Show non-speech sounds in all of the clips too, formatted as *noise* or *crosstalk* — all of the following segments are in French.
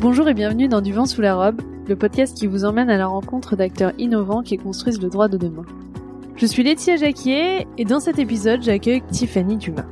Bonjour et bienvenue dans Du vent sous la robe, le podcast qui vous emmène à la rencontre d'acteurs innovants qui construisent le droit de demain. Je suis Laetitia Jacquier et dans cet épisode j'accueille Tiffany Dumas.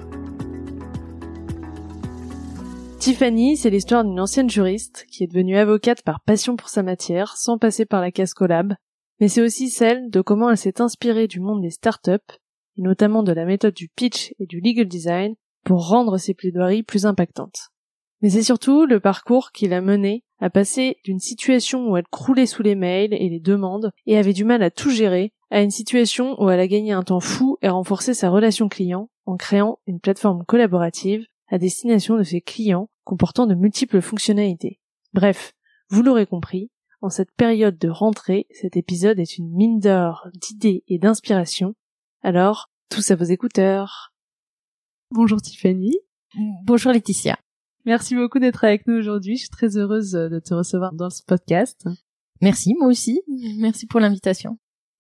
Tiffany, c'est l'histoire d'une ancienne juriste qui est devenue avocate par passion pour sa matière sans passer par la casse collab, mais c'est aussi celle de comment elle s'est inspirée du monde des startups, et notamment de la méthode du pitch et du legal design, pour rendre ses plaidoiries plus impactantes. Mais c'est surtout le parcours qui l'a menée à passer d'une situation où elle croulait sous les mails et les demandes et avait du mal à tout gérer à une situation où elle a gagné un temps fou et renforcé sa relation client en créant une plateforme collaborative à destination de ses clients comportant de multiples fonctionnalités. Bref, vous l'aurez compris, en cette période de rentrée, cet épisode est une mine d'or d'idées et d'inspiration. Alors, tous à vos écouteurs. Bonjour Tiffany. Bonjour Laetitia. Merci beaucoup d'être avec nous aujourd'hui. Je suis très heureuse de te recevoir dans ce podcast. Merci, moi aussi. Merci pour l'invitation.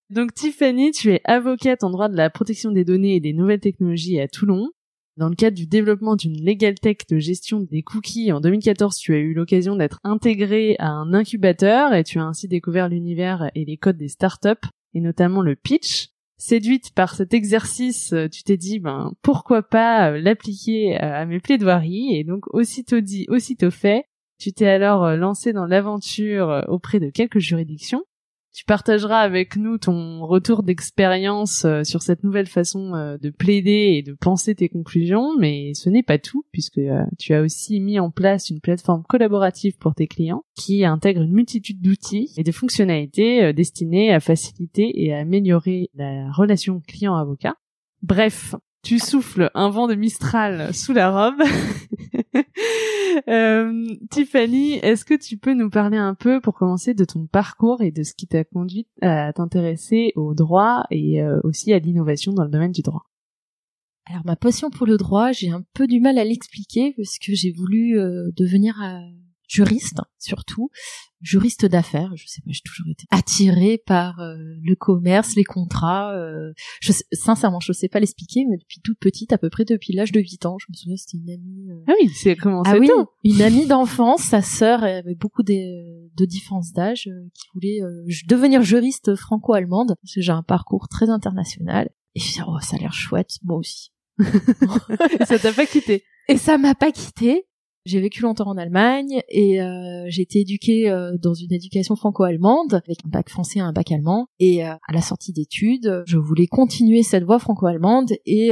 Donc Tiffany, tu es avocate en droit de la protection des données et des nouvelles technologies à Toulon. Dans le cadre du développement d'une legal tech de gestion des cookies en 2014, tu as eu l'occasion d'être intégrée à un incubateur et tu as ainsi découvert l'univers et les codes des startups et notamment le pitch. Séduite par cet exercice, euh, tu t'es dit, ben, pourquoi pas euh, l'appliquer euh, à mes plaidoiries et donc aussitôt dit, aussitôt fait. Tu t'es alors lancé dans l'aventure auprès de quelques juridictions tu partageras avec nous ton retour d'expérience euh, sur cette nouvelle façon euh, de plaider et de penser tes conclusions, mais ce n'est pas tout puisque euh, tu as aussi mis en place une plateforme collaborative pour tes clients qui intègre une multitude d'outils et de fonctionnalités destinées à faciliter et à améliorer la relation client-avocat. Bref, tu souffles un vent de Mistral sous la robe. *laughs* euh, Tiffany, est-ce que tu peux nous parler un peu pour commencer de ton parcours et de ce qui t'a conduit à t'intéresser au droit et euh, aussi à l'innovation dans le domaine du droit? Alors ma passion pour le droit, j'ai un peu du mal à l'expliquer parce que j'ai voulu euh, devenir juriste surtout, juriste d'affaires. Je sais pas, j'ai toujours été attirée par euh, le commerce, les contrats. Euh, je, sincèrement, je sais pas l'expliquer, mais depuis toute petite, à peu près depuis l'âge de 8 ans, je me souviens, c'était une amie. Euh, ah oui, c'est comment Ah oui, une amie d'enfance, sa sœur avait beaucoup de, de différences d'âge, qui voulait devenir juriste franco-allemande parce que j'ai un parcours très international. Et je me suis dit, oh, ça a l'air chouette, moi aussi. *laughs* ça t'a pas quitté. Et ça m'a pas quitté. J'ai vécu longtemps en Allemagne et euh, j'ai été éduquée euh, dans une éducation franco-allemande avec un bac français et un bac allemand. Et euh, à la sortie d'études, je voulais continuer cette voie franco-allemande et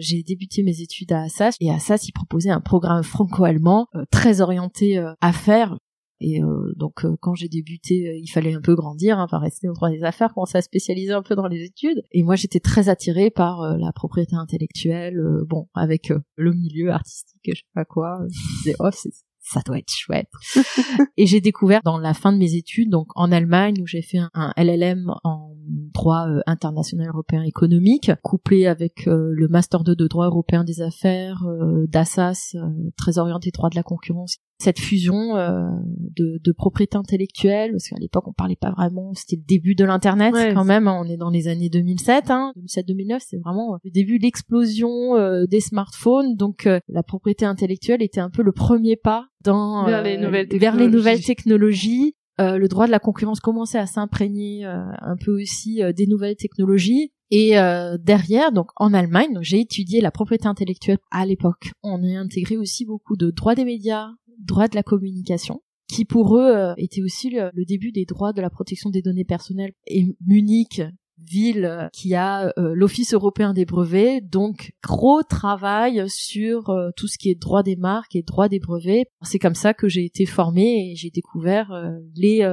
j'ai débuté mes études à Assas. Et Assas, il proposait un programme franco-allemand très orienté affaires et euh, donc euh, quand j'ai débuté, euh, il fallait un peu grandir, hein, pas rester au droit des affaires, commencer à spécialiser un peu dans les études. Et moi j'étais très attirée par la propriété intellectuelle, bon avec le milieu artistique, je sais pas quoi. Je me disais oh c'est ça doit être chouette. *laughs* et j'ai découvert dans la fin de mes études, donc en Allemagne, où j'ai fait un, LLM en droit euh, international européen économique, couplé avec euh, le master 2 de droit européen des affaires, euh, d'Assas, très orienté droit de la concurrence. Cette fusion de, de, propriété intellectuelle, parce qu'à l'époque on parlait pas vraiment, c'était le début de l'internet quand même. Hein, on est dans les années 2007, hein, 2007-2009, c'est vraiment le début de l'explosion des smartphones. Donc la propriété intellectuelle était un peu le premier pas dans vers les nouvelles technologies. Vers les nouvelles technologies. Euh, le droit de la concurrence commençait à s'imprégner euh, un peu aussi euh, des nouvelles technologies. Et derrière, donc en Allemagne, j'ai étudié la propriété intellectuelle à l'époque. On a intégré aussi beaucoup de droits des médias, droits de la communication, qui pour eux était aussi le, le, début des droits de la protection des données personnelles. Et Munich ville euh, qui a euh, l'Office européen des brevets, donc gros travail sur euh, tout ce qui est droit des marques et droit des brevets. C'est comme ça que j'ai été formée et j'ai découvert les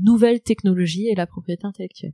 nouvelles technologies et la propriété intellectuelle.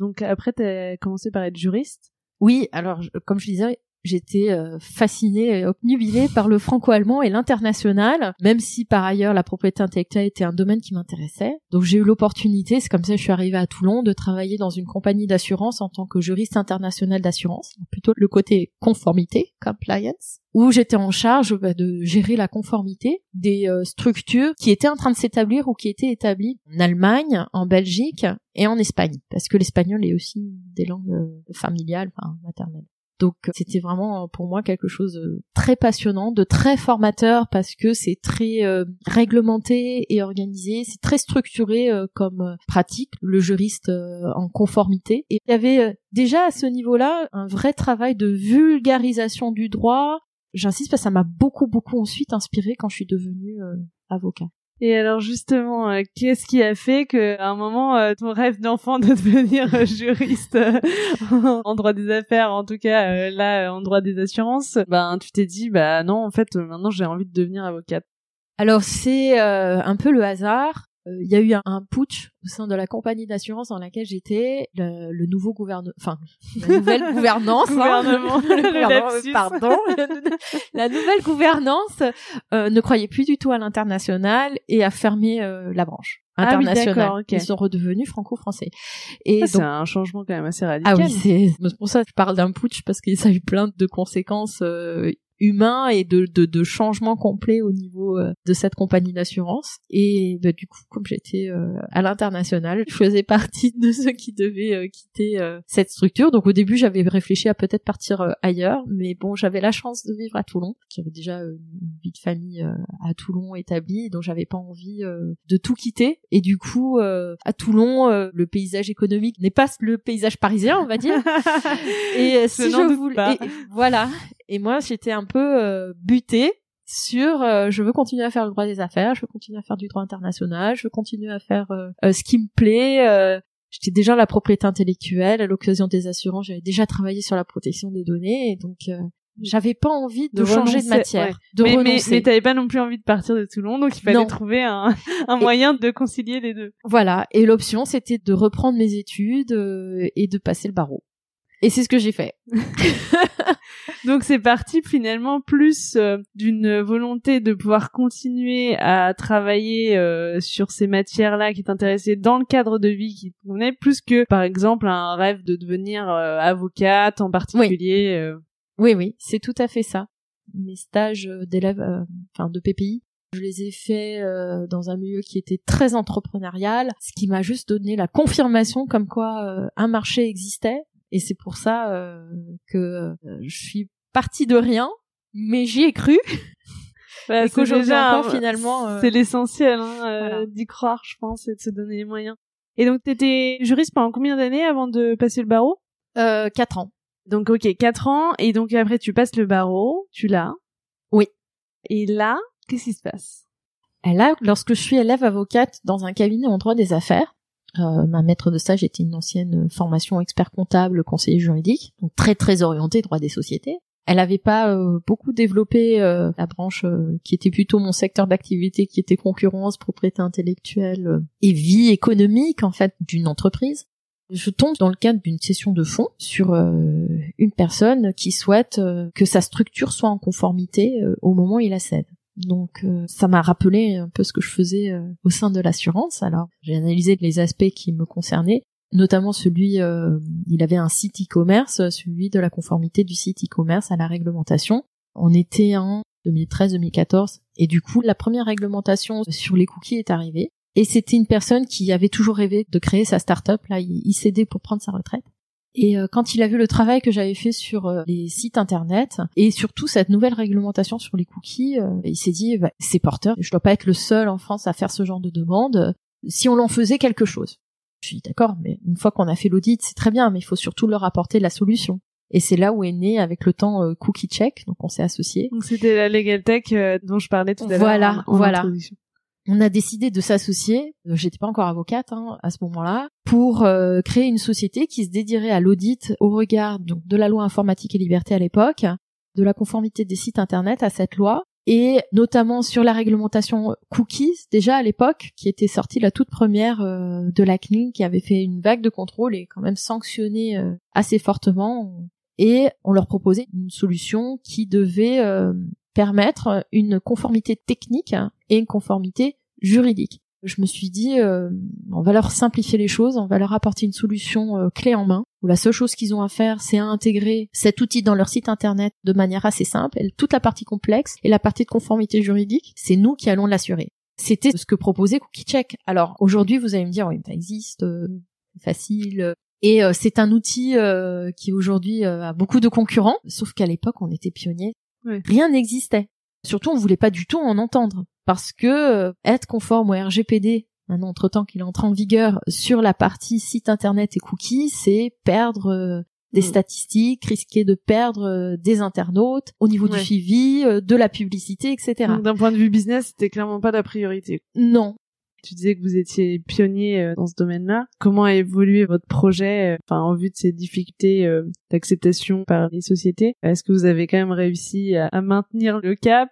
Donc après, tu as commencé par être juriste? Oui, alors comme je disais, J'étais euh, fascinée et obnubilée par le franco-allemand et l'international, même si par ailleurs la propriété intellectuelle était un domaine qui m'intéressait. Donc j'ai eu l'opportunité, c'est comme ça que je suis arrivée à Toulon, de travailler dans une compagnie d'assurance en tant que juriste international d'assurance, plutôt le côté conformité, compliance, où j'étais en charge bah, de gérer la conformité des euh, structures qui étaient en train de s'établir ou qui étaient établies en Allemagne, en Belgique et en Espagne, parce que l'espagnol est aussi des langues euh, familiales, enfin maternelles. Donc c'était vraiment pour moi quelque chose de très passionnant, de très formateur parce que c'est très euh, réglementé et organisé, c'est très structuré euh, comme euh, pratique, le juriste en conformité. Et il y avait déjà à ce niveau-là un vrai travail de vulgarisation du droit. J'insiste parce que ça m'a beaucoup beaucoup ensuite inspiré quand je suis devenue avocat. Et alors justement, euh, qu'est-ce qui a fait que à un moment euh, ton rêve d'enfant *laughs* de devenir euh, juriste *laughs* en droit des affaires, en tout cas là en droit des assurances, ben tu t'es dit bah non en fait maintenant j'ai envie de devenir avocate. Alors c'est un peu le hasard. Il y a eu un, putsch au sein de la compagnie d'assurance dans laquelle j'étais. Le, nouveau gouvernement, enfin la nouvelle *laughs* gouvernance, hein. le pardon, *laughs* la nouvelle gouvernance ne croyait plus du tout à l'international et a fermé euh, la branche ah internationale. Ils sont redevenus franco-français. Et c'est un changement quand même assez radical. Ah oui, c'est pour ça que je parle d'un putsch parce que ça a eu plein de conséquences euh, humain et de, de, de changement complet au niveau euh, de cette compagnie d'assurance. Et bah, du coup, comme j'étais euh, à l'international, je faisais partie de *laughs* ceux qui devaient euh, quitter cette structure. Donc au début, j'avais réfléchi à peut-être partir ailleurs, mais bon, j'avais la chance de vivre à Toulon. J'avais déjà une vie de famille à Toulon établie, donc j'avais pas envie de tout quitter. Et du coup, à Toulon, le paysage économique n'est pas le paysage parisien, on va dire. *laughs* et si je voulais, voilà. Et moi, j'étais un peu euh, butée sur euh, je veux continuer à faire le droit des affaires, je veux continuer à faire du droit international, je veux continuer à faire euh, ce qui me plaît. J'étais déjà la propriété intellectuelle, à l'occasion des assurances, j'avais déjà travaillé sur la protection des données, et donc j'avais pas envie de, changer de matière, de mais, renoncer. Mais, mais t'avais pas non plus envie de partir de Toulon, donc il fallait trouver un, *laughs* un moyen de concilier les deux. Voilà, et l'option c'était de reprendre mes études et de passer le barreau. Et c'est ce que j'ai fait. *laughs* Donc c'est parti finalement plus euh, d'une volonté de pouvoir continuer à travailler euh, sur ces matières-là qui t'intéressaient dans le cadre de vie qui te convenait, plus que par exemple un rêve de devenir euh, avocate en particulier. Oui, oui, c'est tout à fait ça. Mes stages d'élèves, enfin de PPI, je les ai faits dans un milieu qui était très entrepreneurial, ce qui m'a juste donné la confirmation comme quoi un marché existait et c'est pour ça euh, que euh, je suis partie de rien, mais j'y ai cru. *laughs* Bah, c'est déjà encore, finalement. Euh, c'est l'essentiel hein, d'y croire, je pense, et de se donner les moyens. Et donc, t'étais juriste pendant combien d'années avant de passer le barreau? Euh, Quatre ans. Donc, ok, quatre ans. Et donc après, tu passes le barreau, tu l'as. Oui. Et là, qu'est-ce qui se passe? Là, lorsque je suis élève avocate dans un cabinet en droit des affaires, euh, ma maître de stage était une ancienne formation expert comptable, conseiller juridique, donc très très orientée droit des sociétés. Elle n'avait pas euh, beaucoup développé euh, la branche qui était plutôt mon secteur d'activité, qui était concurrence, propriété intellectuelle et vie économique en fait d'une entreprise. Je tombe dans le cadre d'une session de fonds sur une personne qui souhaite que sa structure soit en conformité au moment où il la cède. Donc euh, ça m'a rappelé un peu ce que je faisais euh, au sein de l'assurance. Alors j'ai analysé les aspects qui me concernaient, notamment celui, euh, il avait un site e-commerce, celui de la conformité du site e-commerce à la réglementation. On était en 2013-2014 et du coup la première réglementation sur les cookies est arrivée. Et c'était une personne qui avait toujours rêvé de créer sa start-up. Là, il cédait pour prendre sa retraite. Et euh, quand il a vu le travail que j'avais fait sur euh, les sites internet et surtout cette nouvelle réglementation sur les cookies, euh, il s'est dit bah, c'est porteur. Je dois pas être le seul en France à faire ce genre de demande. Si on l'en faisait quelque chose. Je suis d'accord, mais une fois qu'on a fait l'audit, c'est très bien, mais il faut surtout leur apporter la solution. Et c'est là où est né avec le temps Cookie Check, donc on s'est associés. Donc c'était la Legal Tech dont je parlais tout à l'heure. Voilà, voilà on a décidé de s'associer, euh, j'étais pas encore avocate hein, à ce moment-là, pour euh, créer une société qui se dédierait à l'audit au regard de la loi informatique et liberté à l'époque, de la conformité des sites internet à cette loi, et notamment sur la réglementation cookies déjà à l'époque, qui était sortie la toute première euh, de la CNIL, qui avait fait une vague de contrôle et quand même sanctionné assez fortement. Et on leur proposait une solution qui devait permettre une conformité technique et une conformité juridique. Je me suis dit, euh, on va leur simplifier les choses, on va leur apporter une solution euh, clé en main, où la seule chose qu'ils ont à faire, c'est à intégrer cet outil dans leur site internet de manière assez simple. Et toute la partie complexe et la partie de conformité juridique, c'est nous qui allons l'assurer. C'était ce que proposait CookieCheck. Alors aujourd'hui, vous allez me dire, oui, ça existe, euh, facile. Et euh, c'est un outil euh, qui aujourd'hui a beaucoup de concurrents, sauf qu'à l'époque on était Rien n'existait. Surtout on voulait pas du tout en entendre parce que être conforme au RGPD maintenant entre-temps qu'il entre en vigueur sur la partie site internet et cookies, c'est perdre des mm. statistiques, risquer de perdre des internautes au niveau du suivi, de la publicité, etc. D'un point de vue business, c'était clairement pas la priorité. Non, tu disais que vous étiez pionnier euh, dans ce domaine-là. Comment a évolué votre projet, euh, enfin en vue de ces difficultés euh, d'acceptation par les sociétés? Est-ce que vous avez quand même réussi à, maintenir le cap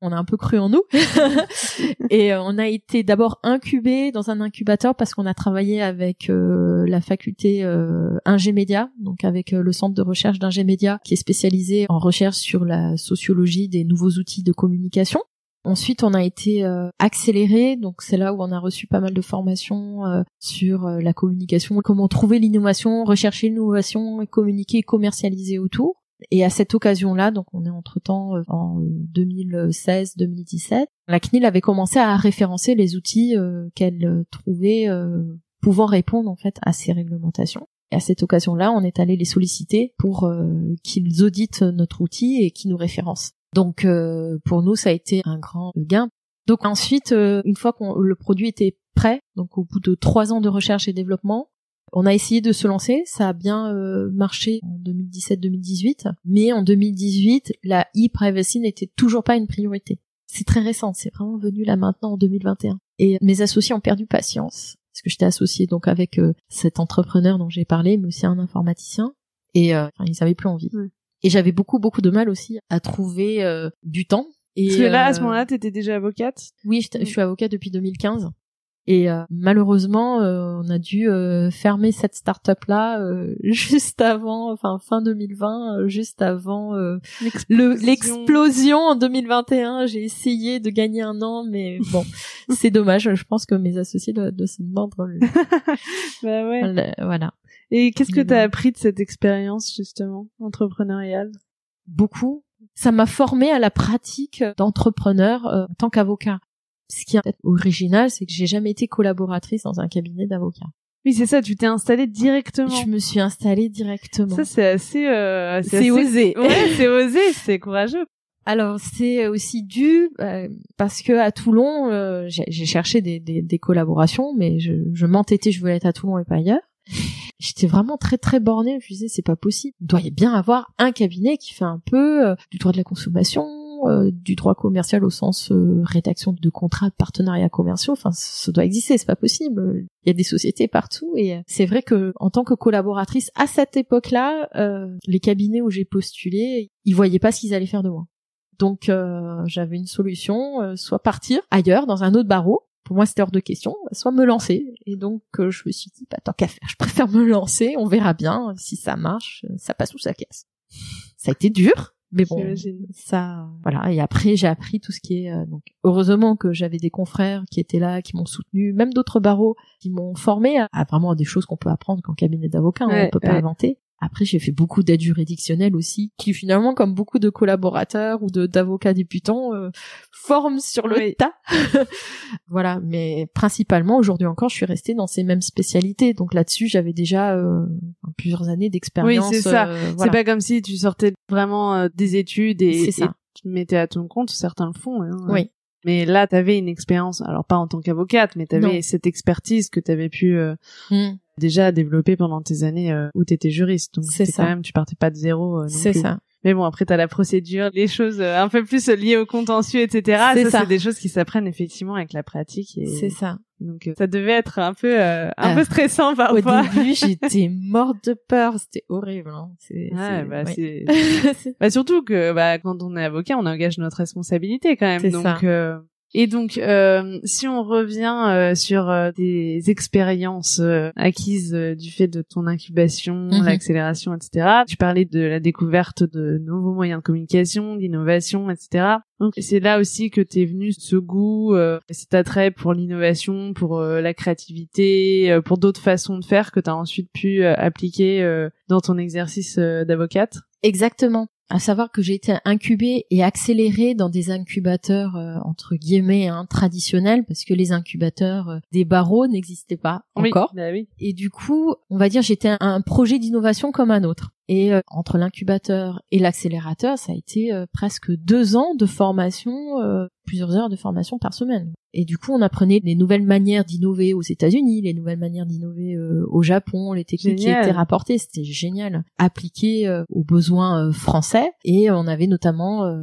on a un peu cru en nous *laughs* et on a été d'abord incubé dans un incubateur parce qu'on a travaillé avec la faculté euh, Ingémédia, donc avec le centre de recherche d'Ingémédia qui est spécialisé en recherche sur la sociologie des nouveaux outils de communication. Ensuite, on a été euh, accéléré, donc c'est là où on a reçu pas mal de formations euh, sur euh, la communication, comment trouver l'innovation, rechercher l'innovation, communiquer, commercialiser autour. Et à cette occasion-là, donc on est entre-temps en 2016-2017, la CNIL avait commencé à référencer les outils qu'elle trouvait pouvant répondre en fait à ces réglementations. Et à cette occasion-là, on est allé les solliciter pour qu'ils auditent notre outil et qu'ils nous référencent. Donc euh, pour nous, ça a été un grand gain. Donc ensuite, euh, une fois que le produit était prêt, donc au bout de trois ans de recherche et développement, on a essayé de se lancer. Ça a bien euh, marché en 2017-2018, mais en 2018, la e-privacy n'était toujours pas une priorité. C'est très récent, c'est vraiment venu là maintenant en 2021. Et mes associés ont perdu patience parce que j'étais associée donc avec cet entrepreneur dont j'ai parlé, mais aussi un informaticien, et ils avaient plus envie. Et j'avais beaucoup beaucoup de mal aussi à trouver euh, du temps. Et Parce que là, à ce euh, moment-là, t'étais déjà avocate? Oui, je, suis avocate depuis 2015. Et euh, malheureusement, on a dû fermer cette start-up là *laughs* juste avant, enfin fin 2020, juste avant l'explosion en 2021. J'ai essayé de gagner un an, mais bon, *laughs* c'est dommage. Je pense que mes associés doivent, se mordre. *laughs* bah ouais. voilà. Et qu'est-ce que tu as appris de cette expérience justement entrepreneuriale? Beaucoup. Ça m'a formé à la pratique d'entrepreneur euh, en tant qu'avocat. Ce qui est original, c'est que j'ai jamais été collaboratrice dans un cabinet d'avocat. Oui, c'est ça, tu t'es installée directement. Je me suis installée directement. Ça, c'est assez... Euh, c'est osé. Ouais, c'est osé, *laughs* c'est courageux. Alors c'est aussi dû euh, parce que à Toulon, euh, j'ai cherché des, des, des, collaborations, mais je, je m'entêtais, je voulais être à Toulon et pas ailleurs j'étais vraiment très très bornée. Je me disais c'est pas possible. Il doit y bien avoir un cabinet qui fait un peu euh, du droit de la consommation, euh, du droit commercial au sens euh, rédaction de contrats de partenariats commerciaux. Enfin, ça doit exister. C'est pas possible. Il y a des sociétés partout et c'est vrai que en tant que collaboratrice à cette époque-là, les cabinets où j'ai postulé, ils voyaient pas ce qu'ils allaient faire de moi. Donc j'avais une solution, soit partir ailleurs dans un autre barreau pour moi c'était hors de question, soit me lancer. Et donc euh, je me suis dit, bah, tant qu'à faire, je préfère me lancer, on verra bien si ça marche, ça passe ou ça casse. Ça a été dur, mais bon, ça, voilà. Et après j'ai appris tout ce qui est euh, donc heureusement que j'avais des confrères qui étaient là, qui m'ont soutenu, même d'autres barreaux qui m'ont formé à, vraiment des choses qu'on peut apprendre qu'en cabinet d'avocat, hein, on peut pas inventer. Après, j'ai fait beaucoup d'aides juridictionnelles aussi, qui finalement, comme beaucoup de collaborateurs ou de d'avocats débutants, euh, forment sur le tas. *laughs* voilà, mais principalement aujourd'hui encore, je suis restée dans ces mêmes spécialités. Donc là-dessus, j'avais déjà euh, plusieurs années d'expérience. Oui, c'est ça. Euh, c'est pas comme si tu sortais vraiment euh, des études et, tu te mettais à ton compte. Certains le font. Hein, oui. Mais là, tu avais une expérience, alors pas en tant qu'avocate, mais tu avais cette expertise que tu avais pu mm déjà développé pendant tes années euh, où tu étais juriste. Donc c'est quand même tu partais pas de zéro. Euh, c'est ça. Mais bon, après, tu as la procédure, les choses euh, un peu plus liées au contentieux, etc. Ça, c'est des choses qui s'apprennent effectivement avec la pratique. C'est ça. Donc, ça devait être un peu un peu stressant parfois. Au début, *laughs* j'étais morte de peur. C'était horrible. Hein. C'est, bah, *laughs* bah, surtout que bah, quand on est avocat, on engage notre responsabilité quand même. Donc, ça. Et donc, euh, si on revient euh, sur euh, des expériences euh, acquises du fait de ton incubation, mhm. l'accélération, etc., tu parlais de la découverte de nouveaux moyens de communication, d'innovation, etc. Donc, c'est là aussi que t'es venu ce goût, cet attrait pour l'innovation, pour la créativité, pour d'autres façons de faire que t'as ensuite pu appliquer dans ton exercice d'avocate? Exactement. À savoir que j'ai été incubée et accélérée dans des incubateurs euh, entre guillemets hein, traditionnels parce que les incubateurs euh, des barreaux n'existaient pas encore. Bah oui. Et du coup, on va dire j'étais un, un projet d'innovation comme un autre. Et euh, entre l'incubateur et l'accélérateur, ça a été presque deux ans de formation, plusieurs heures de formation par semaine. Et du coup, on apprenait les nouvelles manières d'innover aux États-Unis, les nouvelles manières d'innover au Japon, les techniques qui étaient rapportées, c'était génial. Appliqué aux besoins français et on avait notamment euh,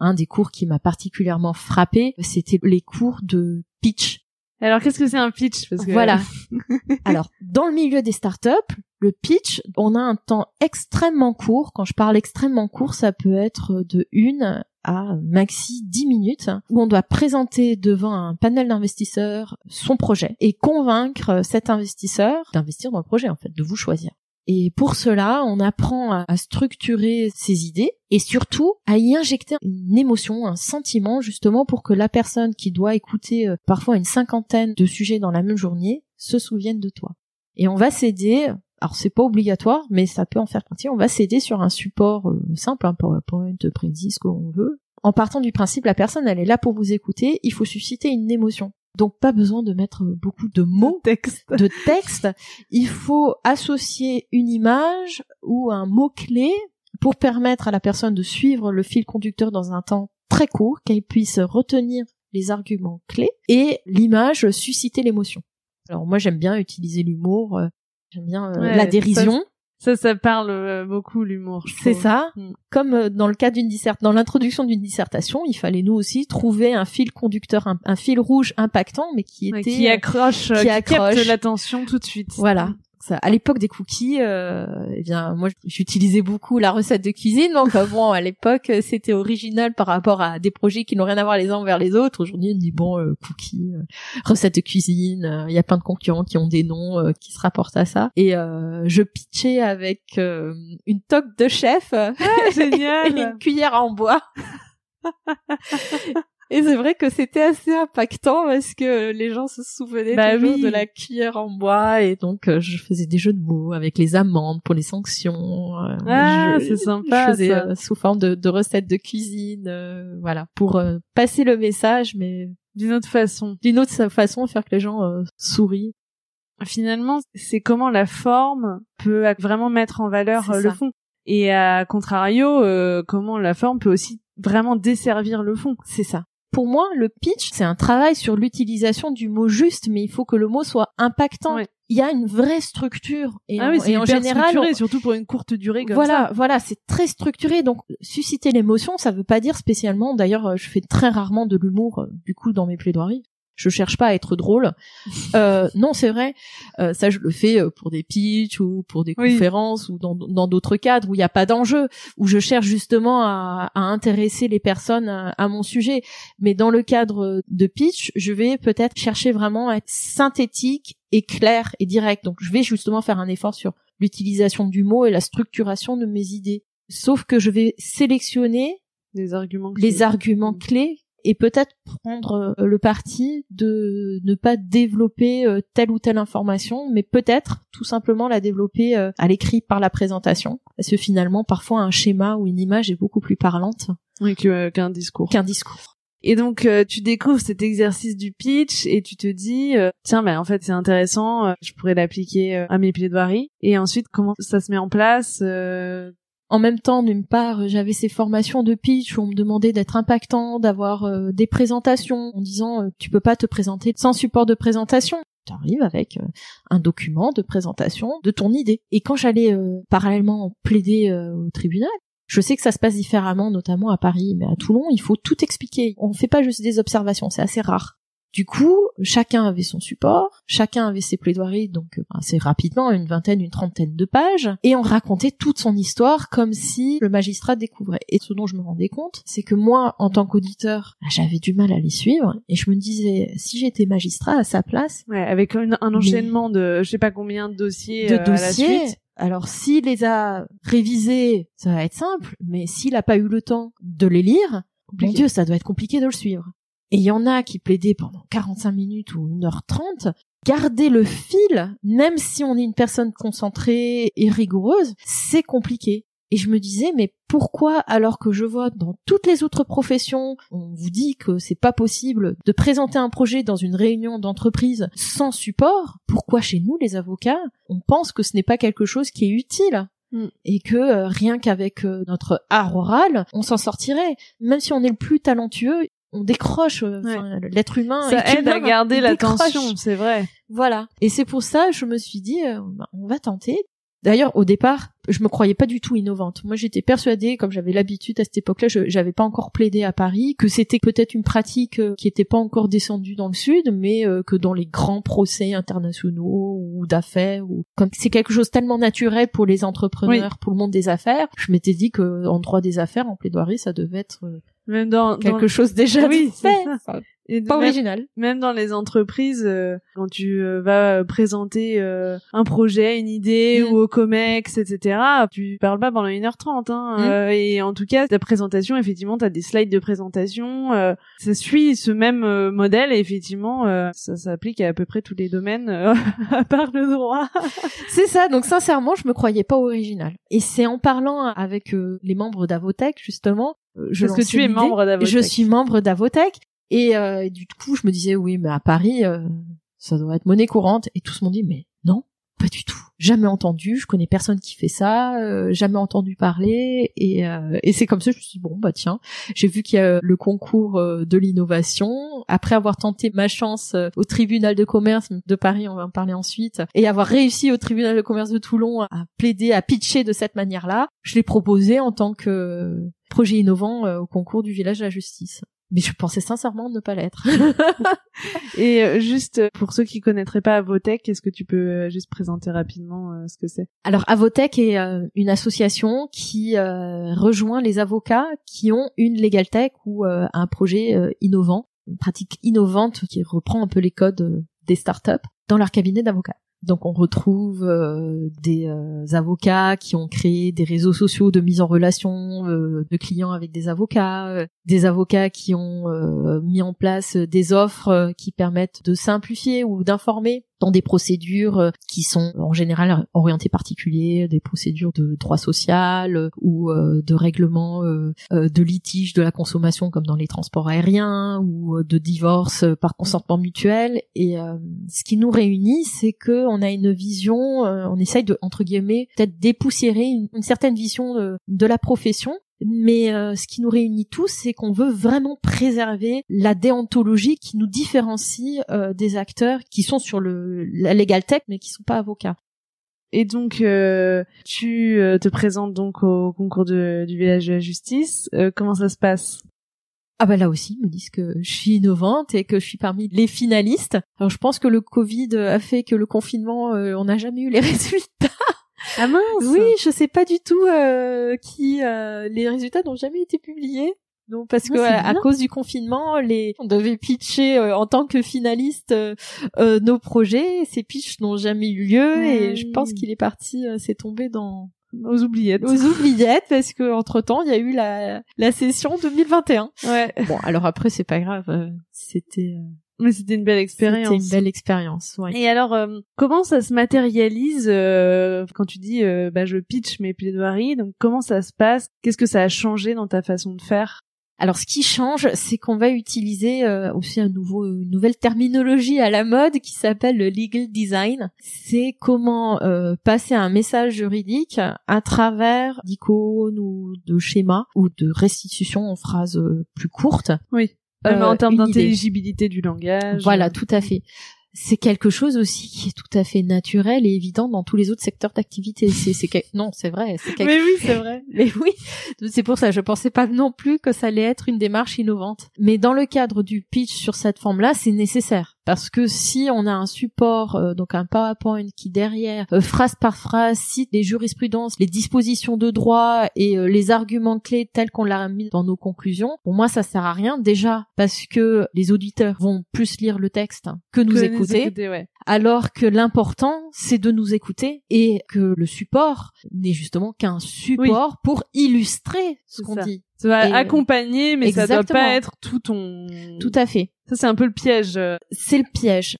un des cours qui m'a particulièrement frappé, c'était les cours de pitch. Alors qu'est-ce que c'est un pitch? Voilà. *laughs* Alors dans le milieu des startups, le pitch, on a un temps extrêmement court. Quand je parle extrêmement court, ça peut être de une à maxi 10 minutes où on doit présenter devant un panel d'investisseurs son projet et convaincre cet investisseur d'investir dans le projet en fait, de vous choisir. Et pour cela, on apprend à, structurer ses idées et surtout à y injecter une émotion, un sentiment justement pour que la personne qui doit écouter euh, parfois une cinquantaine de sujets dans la même journée se souvienne de toi. Et on va s'aider, alors c'est pas obligatoire, mais ça peut en faire partie, on va s'aider sur un support euh, simple, un PowerPoint, Prezi, ce qu'on veut. En partant du principe, la personne, elle est là pour vous écouter, il faut susciter une émotion. Donc pas besoin de mettre beaucoup de mots, de texte. Il faut associer une image ou un mot-clé pour permettre à la personne de suivre le fil conducteur dans un temps très court, qu'elle puisse retenir les arguments clés et l'image susciter l'émotion. Alors moi j'aime bien utiliser l'humour, euh, j'aime bien euh, la dérision. Ça, ça parle euh, beaucoup l'humour. C'est ça. Mm. Comme euh, dans le cas d'une dissert, dans l'introduction d'une dissertation, il fallait nous aussi trouver un fil conducteur, un, fil rouge impactant, mais qui était qui accroche, qui, qui accroche l'attention tout de suite. Voilà. À l'époque des cookies, euh, eh bien moi j'utilisais beaucoup la recette de cuisine. Donc euh, bon, à l'époque c'était original par rapport à des projets qui n'ont rien à voir les uns vers les autres. Aujourd'hui on dit bon euh, cookies, euh, recette de cuisine. Il y a plein de concurrents qui ont des noms qui se rapportent à ça. Et je pitchais avec une toque de chef, ah, génial, *laughs* et une cuillère en bois. *laughs* Et c'est vrai que c'était assez impactant parce que les gens se souvenaient bah toujours de la cuillère en bois et donc euh, je faisais des jeux de mots avec les amendes pour les sanctions. Euh, ah, c'est sympa. Je faisais euh, sous forme de, de, recettes de cuisine, voilà, pour passer le message, mais d'une autre façon. D'une autre façon, faire que les gens sourient. Finalement, c'est comment la forme peut vraiment mettre en valeur le fond. Et à contrario, comment la forme peut aussi vraiment desservir le fond. C'est ça pour moi, le pitch, c'est un travail sur l'utilisation du mot juste, mais il faut que le mot soit impactant. Il y a une vraie structure et, ah oui, en, général, surtout pour une courte durée comme voilà, Voilà, c'est très structuré. Donc susciter l'émotion, ça veut pas dire spécialement. D'ailleurs, je fais très rarement de l'humour euh, du coup dans mes plaidoiries je cherche pas à être drôle. Euh, non, c'est vrai. Euh, ça, je le fais euh, pour des pitchs ou pour des conférences ou dans d'autres cadres où il n'y a pas d'enjeu, où je cherche justement à, à intéresser les personnes à, mon sujet. Mais dans le cadre de pitch, je vais peut-être chercher vraiment à être synthétique et clair et direct. Donc, je vais justement faire un effort sur l'utilisation du mot et la structuration de mes idées. Sauf que je vais sélectionner les arguments les arguments mm. clés et peut-être prendre euh, le parti de ne pas développer euh, telle ou telle information, mais peut-être tout simplement la développer euh, à l'écrit par la présentation, parce que finalement parfois un schéma ou une image est beaucoup plus parlante qu'un discours. Qu'un discours. Et donc tu découvres cet exercice du pitch et tu te dis tiens mais en fait c'est intéressant, je pourrais l'appliquer à mes plaidoiries. Et ensuite comment ça se met en place en même temps, d'une part, j'avais ces formations de pitch où on me demandait d'être impactant, d'avoir euh, des présentations en disant euh, tu peux pas te présenter sans support de présentation. Tu arrives avec euh, un document de présentation de ton idée. Et quand j'allais parallèlement plaider au tribunal, je sais que ça se passe différemment, notamment à Paris, mais à Toulon, il faut tout expliquer. On fait pas juste des observations, c'est assez rare. Du coup, chacun avait son support, chacun avait ses plaidoiries, donc euh, assez rapidement, une vingtaine, une trentaine de pages, et on racontait toute son histoire comme si le magistrat découvrait. Et ce dont je me rendais compte, c'est que moi, en tant qu'auditeur, bah, j'avais du mal à les suivre, et je me disais, si j'étais magistrat à sa place... Ouais, avec un, enchaînement de je sais pas combien de dossiers de dossiers, euh, à la suite. Alors s'il les a révisés, ça va être simple, mais s'il a pas eu le temps de les lire, mon Dieu, ça doit être compliqué de le suivre. Et il y en a qui plaidaient pendant 45 minutes ou 1h30. Garder le fil, même si on est une personne concentrée et rigoureuse, c'est compliqué. Et je me disais, mais pourquoi, alors que je vois dans toutes les autres professions, on vous dit que c'est pas possible de présenter un projet dans une réunion d'entreprise sans support, pourquoi chez nous, les avocats, on pense que ce n'est pas quelque chose qui est utile? Mm. Et que euh, rien qu'avec euh, notre art oral, on s'en sortirait. Même si on est le plus talentueux, on décroche. euh, Ouais. L'être humain Ça aide à garder l'attention, décroche. c'est vrai. Voilà. Et c'est pour ça, je me suis dit, euh, bah, on va tenter. D'ailleurs, au départ, je me croyais pas du tout innovante. Moi, j'étais persuadée, comme j'avais l'habitude à cette époque-là, je j'avais pas encore plaidé à Paris, que c'était peut-être une pratique euh, qui était pas encore descendue dans le sud, mais que dans les grands procès internationaux ou d'affaires, ou comme c'est quelque chose tellement naturel pour les entrepreneurs, pour le monde des affaires, je m'étais dit que en droit des affaires, en plaidoirie, ça devait être Même dans, quelque dans... chose déjà Oui, c'est fait, ça. Et pas même, original. même dans les entreprises, euh, quand tu euh, vas présenter euh, un projet, une idée Mm. ou au COMEX, etc., tu parles pas pendant 1h30. Hein, Mm. euh, et en tout cas, ta présentation, effectivement, tu as des slides de présentation. euh, ça suit ce même euh, modèle et effectivement, euh, ça s'applique à à peu près tous les domaines, euh, *laughs* à part le droit. *laughs* C'est ça, donc sincèrement, je me croyais pas original. Et c'est en parlant avec euh, les membres d'Avotech, justement, euh, je Parce que tu es membre d'Avotech. Je suis membre d'Avotech. Et euh, du coup, je me disais, oui, mais à Paris, euh, ça doit être monnaie courante. Et tous m'ont dit, mais non, pas du tout. Jamais entendu, je connais personne qui fait ça, euh, jamais entendu parler. Et, euh, et c'est comme ça, je me suis dit, bon, bah tiens, j'ai vu qu'il y a le concours euh, de l'innovation. Après avoir tenté ma chance euh, au tribunal de commerce de Paris, on va en parler ensuite, et avoir réussi au tribunal de commerce de Toulon à plaider, à pitcher de cette manière-là, je l'ai proposé en tant que projet innovant euh, au concours du village de la justice. Mais je pensais sincèrement ne pas l'être. *laughs* Et euh, juste euh, pour ceux qui connaîtraient pas Avotech, est-ce que tu peux euh, juste présenter rapidement ce que c'est? Alors Avotech est une association qui rejoint les avocats qui ont une legal tech ou un projet innovant, une pratique innovante qui reprend un peu les codes des startups dans leur cabinet d'avocats. Donc on retrouve euh, des euh, avocats qui ont créé des réseaux sociaux de mise en relation euh, de clients avec des avocats, des avocats qui ont mis en place des offres qui permettent de simplifier ou d'informer dans des procédures euh, qui sont en général orientées particuliers, des procédures de droit social euh, ou euh, de règlement de litige de la consommation comme dans les transports aériens ou de divorce par consentement mutuel. Et ce qui nous réunit, c'est que on a une vision, on essaye de entre guillemets peut-être dépoussiérer une, certaine vision de la profession mais euh, ce qui nous réunit tous, c'est qu'on veut vraiment préserver la déontologie qui nous différencie euh, des acteurs qui sont sur le la legal tech mais qui sont pas avocats. Et donc, euh, tu euh, te présentes donc au concours de- du village de la justice. Euh, comment ça se passe? Ah bah là aussi, ils me disent que je suis innovante et que je suis parmi les finalistes. Alors je pense que le Covid a fait que le confinement, euh, on n'a jamais eu les *laughs* résultats. Ah mince Oui, je sais pas du tout euh, qui euh, les résultats n'ont jamais été publiés. Donc parce que Ah, c'est à, cause du confinement, les on devait pitcher euh, en tant que finaliste euh, euh, nos projets. Ces pitchs n'ont jamais eu lieu Ah et je oui. pense qu'il est parti, euh, c'est tombé dans Aux oubliettes. aux oubliettes parce que entre temps il y a eu la la session 2021. Ouais. Bon alors après c'est pas grave, euh, c'était euh, Mais c'était une belle expérience. c'était une belle expérience. Ouais. Et alors, euh, comment ça se matérialise euh, quand tu dis euh, bah, je pitch mes plaidoiries Donc comment ça se passe? Qu'est-ce que ça a changé dans ta façon de faire? Alors, ce qui change, c'est qu'on va utiliser euh, aussi un nouveau, une nouvelle terminologie à la mode qui s'appelle le legal design. C'est comment euh, passer un message juridique à travers d'icônes ou de schémas ou de restitution en phrases euh, plus courtes. Oui. Même Euh, en termes d'intelligibilité du langage. Voilà, tout à fait. C'est quelque chose aussi qui est tout à fait naturel et évident dans tous les autres secteurs d'activité. C'est, c'est quel- non, c'est vrai. C'est quelque Mais oui, *laughs* c'est vrai. Mais oui, c'est pour ça, je pensais pas non plus que ça allait être une démarche innovante. Mais dans le cadre du pitch sur cette forme-là, c'est nécessaire. Parce que si on a un support, euh, donc un PowerPoint qui derrière, euh, phrase par phrase, cite les jurisprudences, les dispositions de droit et euh, les arguments clés tels qu'on l'a mis dans nos conclusions, pour moi ça sert à rien. Déjà parce que les auditeurs vont plus lire le texte que nous Que écouter écouter, ouais. alors que l'important c'est de nous écouter et que le support n'est justement qu'un support pour illustrer ce qu'on dit. Ça va Et, accompagner, mais ça doit pas être tout ton. Tout à fait. Ça, c'est un peu le piège. euh. C'est le piège.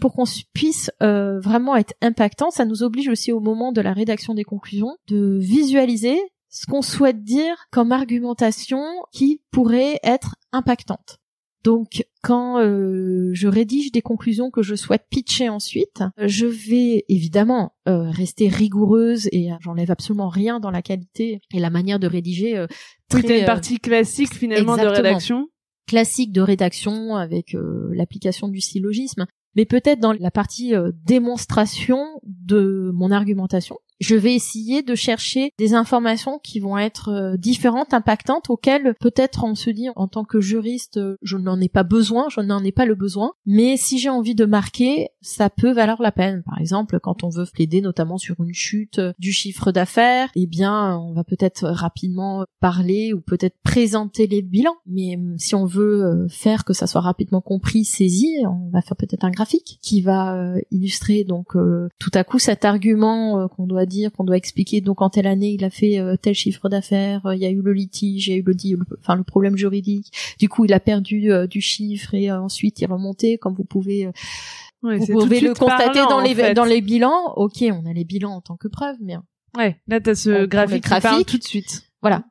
Pour qu'on puisse euh, vraiment être impactant, ça nous oblige aussi au moment de la rédaction des conclusions de visualiser ce qu'on souhaite dire comme argumentation qui pourrait être impactante. Donc, quand euh, je rédige des conclusions que je souhaite pitcher ensuite, je vais évidemment euh, rester rigoureuse et j'enlève absolument rien dans la qualité et la manière de rédiger. Euh, très, une partie classique finalement de rédaction. Classique de rédaction avec l'application du syllogisme, mais peut-être dans la partie démonstration de mon argumentation je vais essayer de chercher des informations qui vont être euh, différentes, impactantes, auxquelles peut-être on se dit en tant que juriste, euh, je n'en ai pas besoin, je n'en ai pas le besoin, mais si j'ai envie de marquer, ça peut valoir la peine. Par exemple, quand on veut plaider notamment sur une chute euh, du chiffre d'affaires, eh bien, on va peut-être rapidement parler ou peut-être présenter les bilans, mais si on veut faire que ça soit rapidement compris, saisi, on va faire peut-être un graphique qui va illustrer donc tout à coup cet argument qu'on doit dire, qu'on doit expliquer. Donc en telle année, il a fait euh, tel chiffre d'affaires, euh, il y a eu le litige, il y a eu le, enfin le problème juridique. Du coup, il a perdu euh, du chiffre et ensuite il est remonté, comme vous pouvez. vous pouvez le constater dans les dans les bilans. Ok, on a les bilans en tant que preuve, mais ouais, là t'as ce graphique, graphique tout de suite. Voilà,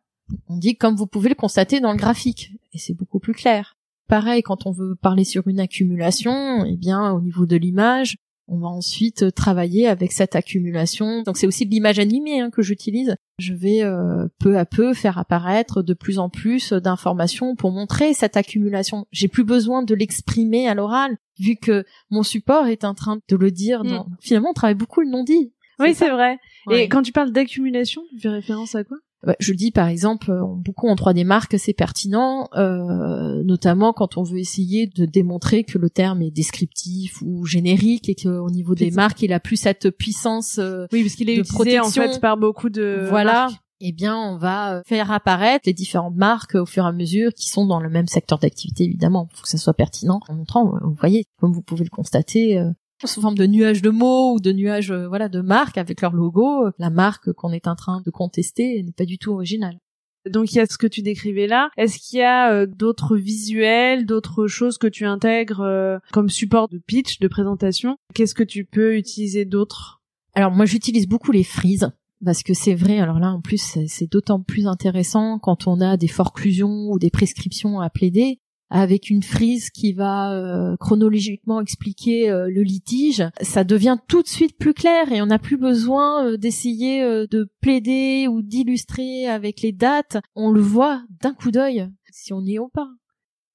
on dit comme vous pouvez le constater dans le graphique, et c'est beaucoup plus clair. Pareil, quand on veut parler sur une accumulation, eh bien, au niveau de l'image, on va ensuite euh, travailler avec cette accumulation. Donc c'est aussi de l'image animée hein, que j'utilise. Je vais euh, peu à peu faire apparaître de plus en plus d'informations pour montrer cette accumulation. J'ai plus besoin de l'exprimer à l'oral vu que mon support est en train de le dire. Mm. Finalement, on travaille beaucoup le non-dit. Oui, c'est vrai. Et quand tu parles d'accumulation, tu fais référence à quoi? Je dis par exemple euh, beaucoup en 3D marque c'est pertinent euh, notamment quand on veut essayer de démontrer que le terme est descriptif ou générique et qu'au niveau des marques il a plus cette puissance euh, oui parce qu'il est utilisé en fait par beaucoup de voilà. eh bien, on va faire apparaître les différentes marques au fur et à mesure qui sont dans le même secteur d'activité, évidemment. Faut que ça soit pertinent en montrant, vous voyez, comme vous pouvez le constater, sous forme de nuages de mots ou de nuages euh, voilà de marques avec leur logo. La marque qu'on est en train de contester n'est pas du tout originale. Donc il y a ce que tu décrivais là. Est-ce qu'il y a euh, d'autres visuels, d'autres choses que tu intègres euh, comme support de pitch, de présentation? Qu'est-ce que tu peux utiliser d'autre? Alors moi j'utilise beaucoup les frises parce que c'est vrai. Alors là en plus c'est d'autant plus intéressant quand on a des forclusions ou des prescriptions à plaider avec une frise qui va euh, chronologiquement expliquer euh, le litige, ça devient tout de suite plus clair et on n'a plus besoin euh, d'essayer de plaider ou d'illustrer avec les dates. On le voit d'un coup d'œil si on y est ou pas.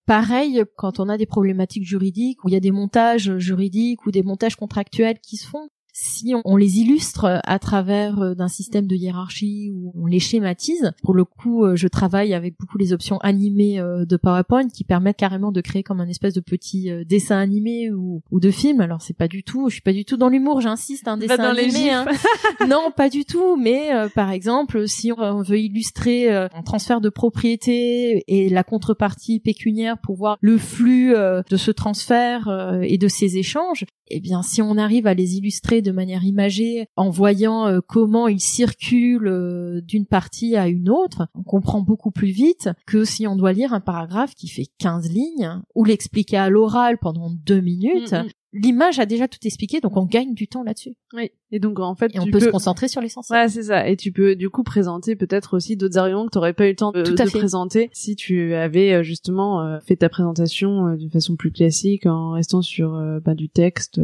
Pareil, quand on a des problématiques juridiques, où il y a des montages juridiques ou des montages contractuels qui se font, si on, les illustre à travers euh, d'un système de hiérarchie où on les schématise, pour le coup, euh, je travaille avec beaucoup les options animées euh, de PowerPoint qui permettent carrément de créer comme un espèce de petit dessin animé ou, de film. Alors c'est pas du tout, je suis pas du tout dans l'humour, j'insiste, un dessin animé. Hein. *laughs* non, pas du tout. Mais par exemple, si on veut illustrer un transfert de propriété et la contrepartie pécuniaire pour voir le flux de ce transfert et de ces échanges, eh bien, si on arrive à les illustrer de manière imagée, en voyant euh, comment ils circulent euh, d'une partie à une autre, on comprend beaucoup plus vite que si on doit lire un paragraphe qui fait 15 lignes, ou l'expliquer à l'oral pendant deux minutes, mm, mm l'image a déjà tout expliqué, donc on gagne du temps là-dessus. Oui. Et donc en fait, et on peut se concentrer sur l'essentiel. Ouais, c'est ça. Et tu peux du coup présenter peut-être aussi d'autres arguments que t'aurais pas eu le temps de, tout à de présenter si tu avais euh, justement euh, fait ta présentation euh, d'une façon plus classique en restant sur bah, du texte.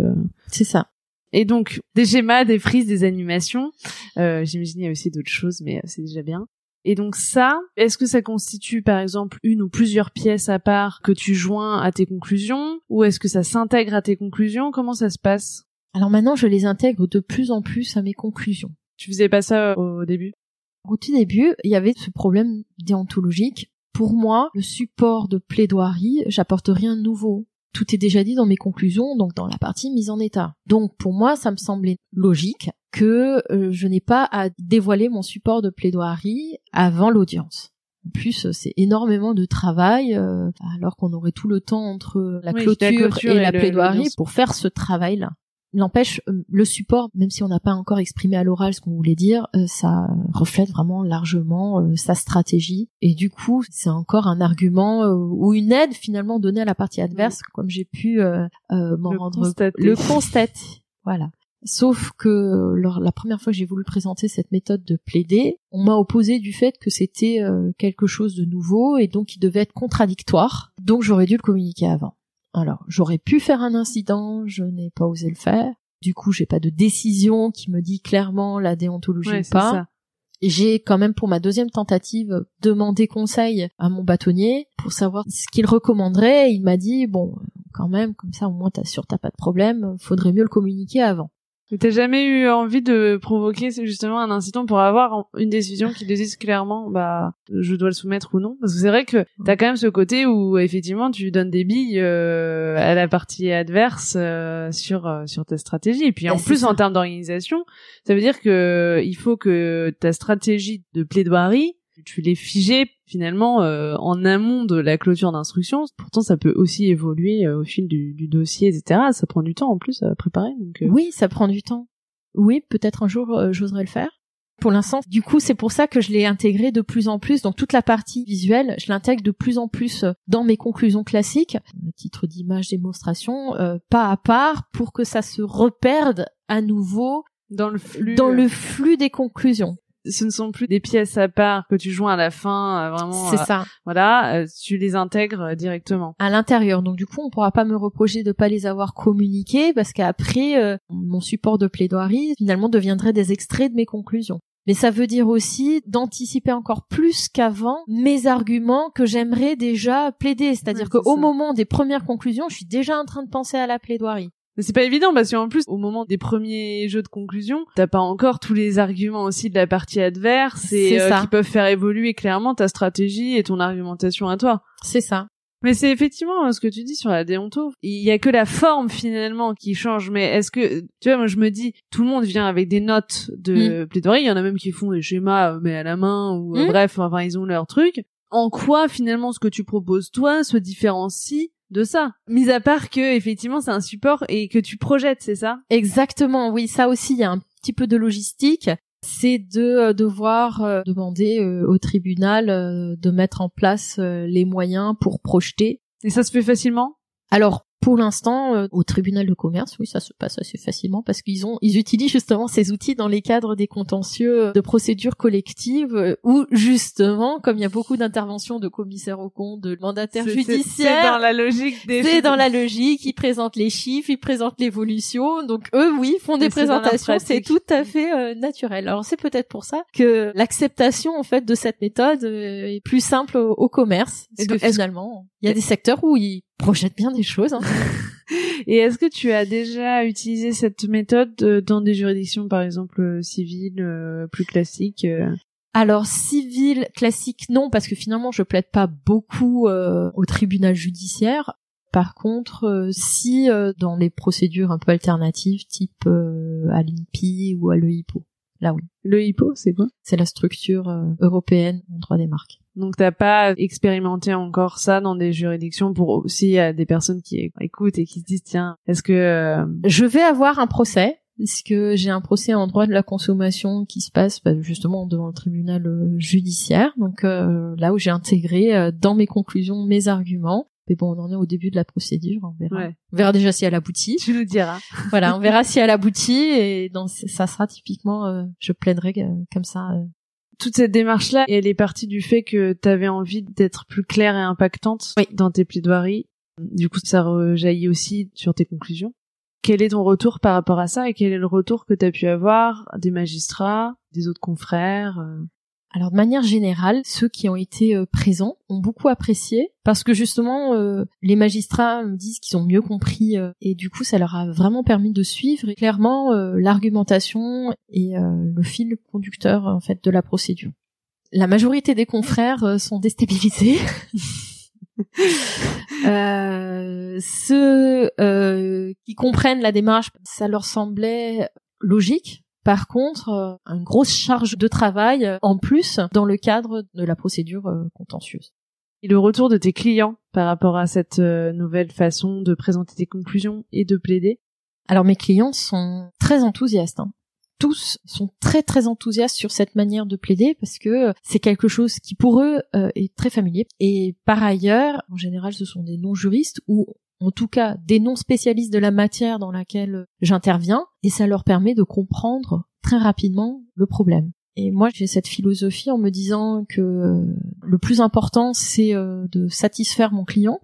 C'est ça. Et donc des schémas, des frises, des animations. J'imagine il y a aussi d'autres choses, mais c'est déjà bien. Et donc ça, est-ce que ça constitue par exemple une ou plusieurs pièces à part que tu joins à tes conclusions ou est-ce que ça s'intègre à tes conclusions? Comment ça se passe? Alors maintenant, je les intègre de plus en plus à mes conclusions. Tu faisais pas ça au début? Au tout début, il y avait ce problème déontologique. Pour moi, le support de plaidoirie, j'apporte rien de nouveau tout est déjà dit dans mes conclusions, donc dans la partie mise en état. Donc pour moi, ça me semblait logique que euh, je n'ai pas à dévoiler mon support de plaidoirie avant l'audience. En plus, c'est énormément de travail, euh, alors qu'on aurait tout le temps entre la, clôture, et, la plaidoirie pour faire ce travail-là. N'empêche, euh, le support, même si on n'a pas encore exprimé à l'oral ce qu'on voulait dire, ça reflète vraiment largement sa stratégie. Et du coup, c'est encore un argument ou une aide finalement donnée à la partie adverse, comme j'ai pu m'en rendre constater. le constater. Voilà. Sauf que la première fois que j'ai voulu présenter cette méthode de plaider, on m'a opposé du fait que c'était euh, quelque chose de nouveau et donc il devait être contradictoire. Donc j'aurais dû le communiquer avant. Alors, j'aurais pu faire un incident, je n'ai pas osé le faire. Du coup, j'ai pas de décision qui me dit clairement la déontologie ou pas. J'ai quand même pour ma deuxième tentative demandé conseil à mon bâtonnier pour savoir ce qu'il recommanderait. Il m'a dit bon, quand même, comme ça au moins t'assures t'as pas de problème. Faudrait mieux le communiquer avant. T'as jamais eu envie de provoquer justement un incident pour avoir une décision qui te dise clairement bah je dois le soumettre ou non? Parce que c'est vrai que t'as quand même ce côté où effectivement tu donnes des billes euh, à la partie adverse euh, sur euh, sur ta stratégie. Et puis en plus en termes d'organisation ça veut dire que il faut que ta stratégie de plaidoirie tu l'es figé finalement euh, en amont de la clôture d'instruction. Pourtant, ça peut aussi évoluer euh, au fil du, du, dossier, etc. Ça prend du temps en plus à préparer. Donc, euh. Oui, ça prend du temps. Oui, peut-être un jour j'oserais le faire. Pour l'instant, du coup, c'est pour ça que je l'ai intégré de plus en plus. Donc toute la partie visuelle, je l'intègre de plus en plus dans mes conclusions classiques, titre d'image, démonstration, pas à part, pour que ça se reperde à nouveau dans le flux, dans le flux des conclusions ce ne sont plus des pièces à part que tu joins à la fin, euh, vraiment. C'est euh, ça. Voilà, euh, tu les intègres directement. À l'intérieur. Donc du coup, on pourra pas me reprocher de pas les avoir communiqués parce qu'après, mon support de plaidoirie finalement deviendrait des extraits de mes conclusions. Mais ça veut dire aussi d'anticiper encore plus qu'avant mes arguments que j'aimerais déjà plaider. C'est-à-dire qu'au moment des premières conclusions, je suis déjà en train de penser à la plaidoirie. Mais c'est pas évident parce qu'en plus, au moment des premiers jeux de conclusion, t'as pas encore tous les arguments aussi de la partie adverse et euh, qui peuvent faire évoluer clairement ta stratégie et ton argumentation à toi. C'est ça. Mais c'est effectivement euh, ce que tu dis sur la déonto. Il y a que la forme finalement qui change. Mais est-ce que tu vois, moi je me dis, tout le monde vient avec des notes de mm. plaidoirie. Il y en a même qui font des schémas euh, mais à la main ou mm. bref, enfin ils ont leur truc. En quoi finalement ce que tu proposes toi se différencie de ça. Mis à part que effectivement c'est un support et que tu projettes, c'est ça? Exactement, oui, ça aussi il y a un petit peu de logistique. C'est de euh, devoir euh, demander euh, au tribunal de mettre en place les moyens pour projeter. Et ça se fait facilement? Alors pour l'instant, euh, au tribunal de commerce, oui, ça se passe assez facilement parce qu'ils ont, ils utilisent justement ces outils dans les cadres des contentieux de procédures collectives euh, où justement, comme il y a beaucoup d'interventions de commissaires au compte, de mandataires judiciaires, c'est dans la logique des. C'est dans la logique. Ils présentent les chiffres, ils présentent l'évolution. Donc eux, oui, font des présentations. C'est tout à fait euh, naturel. Alors c'est peut-être pour ça que l'acceptation en fait de cette méthode est plus simple au, commerce. Parce que finalement, il y a des secteurs où ils projette bien des choses. Hein. *laughs* Et est-ce que tu as déjà utilisé cette méthode euh, dans des juridictions, par exemple euh, civiles, euh, plus classiques alors civil classique non parce que finalement je plaide pas beaucoup au tribunal judiciaire. Par contre, si dans les procédures un peu alternatives type à l'INPI ou à l'EIPO, là oui. L'EIPO, c'est quoi? C'est la structure européenne en droit des marques. Donc t'as pas expérimenté encore ça dans des juridictions pour aussi euh, des personnes qui écoutent et qui se disent tiens est-ce que euh, je vais avoir un procès que j'ai un procès en droit de la consommation qui se passe bah, justement devant le tribunal euh, judiciaire donc là où j'ai intégré dans mes conclusions mes arguments mais bon, on en est au début de la procédure, on verra. On verra déjà si elle aboutit. *laughs* Tu nous diras. *laughs* voilà, on verra si elle aboutit et dans, ça sera typiquement, je plaiderai comme ça toute cette démarche-là, elle est partie du fait que tu avais envie d'être plus claire et impactante dans tes plaidoiries. Du coup, ça rejaillit aussi sur tes conclusions. Quel est ton retour par rapport à ça et quel est le retour que tu as pu avoir des magistrats, des autres confrères euh? Alors de manière générale, ceux qui ont été euh, présents ont beaucoup apprécié parce que justement euh, les magistrats me disent qu'ils ont mieux compris euh, et du coup ça leur a vraiment permis de suivre clairement l'argumentation et le fil conducteur en fait de la procédure. La majorité des confrères sont déstabilisés. *laughs* ceux qui comprennent la démarche, ça leur semblait logique par contre, euh, une grosse charge de travail euh, en plus dans le cadre de la procédure euh, contentieuse. Et le retour de tes clients par rapport à cette nouvelle façon de présenter tes conclusions et de plaider? Alors mes clients sont très enthousiastes. Hein. Tous sont très très enthousiastes sur cette manière de plaider parce que c'est quelque chose qui pour eux est très familier. Et par ailleurs, en général, ce sont des non-juristes où en tout cas des non spécialistes de la matière dans laquelle j'interviens, et ça leur permet de comprendre très rapidement le problème. Et moi, j'ai cette philosophie en me disant que le plus important, c'est euh, de satisfaire mon client,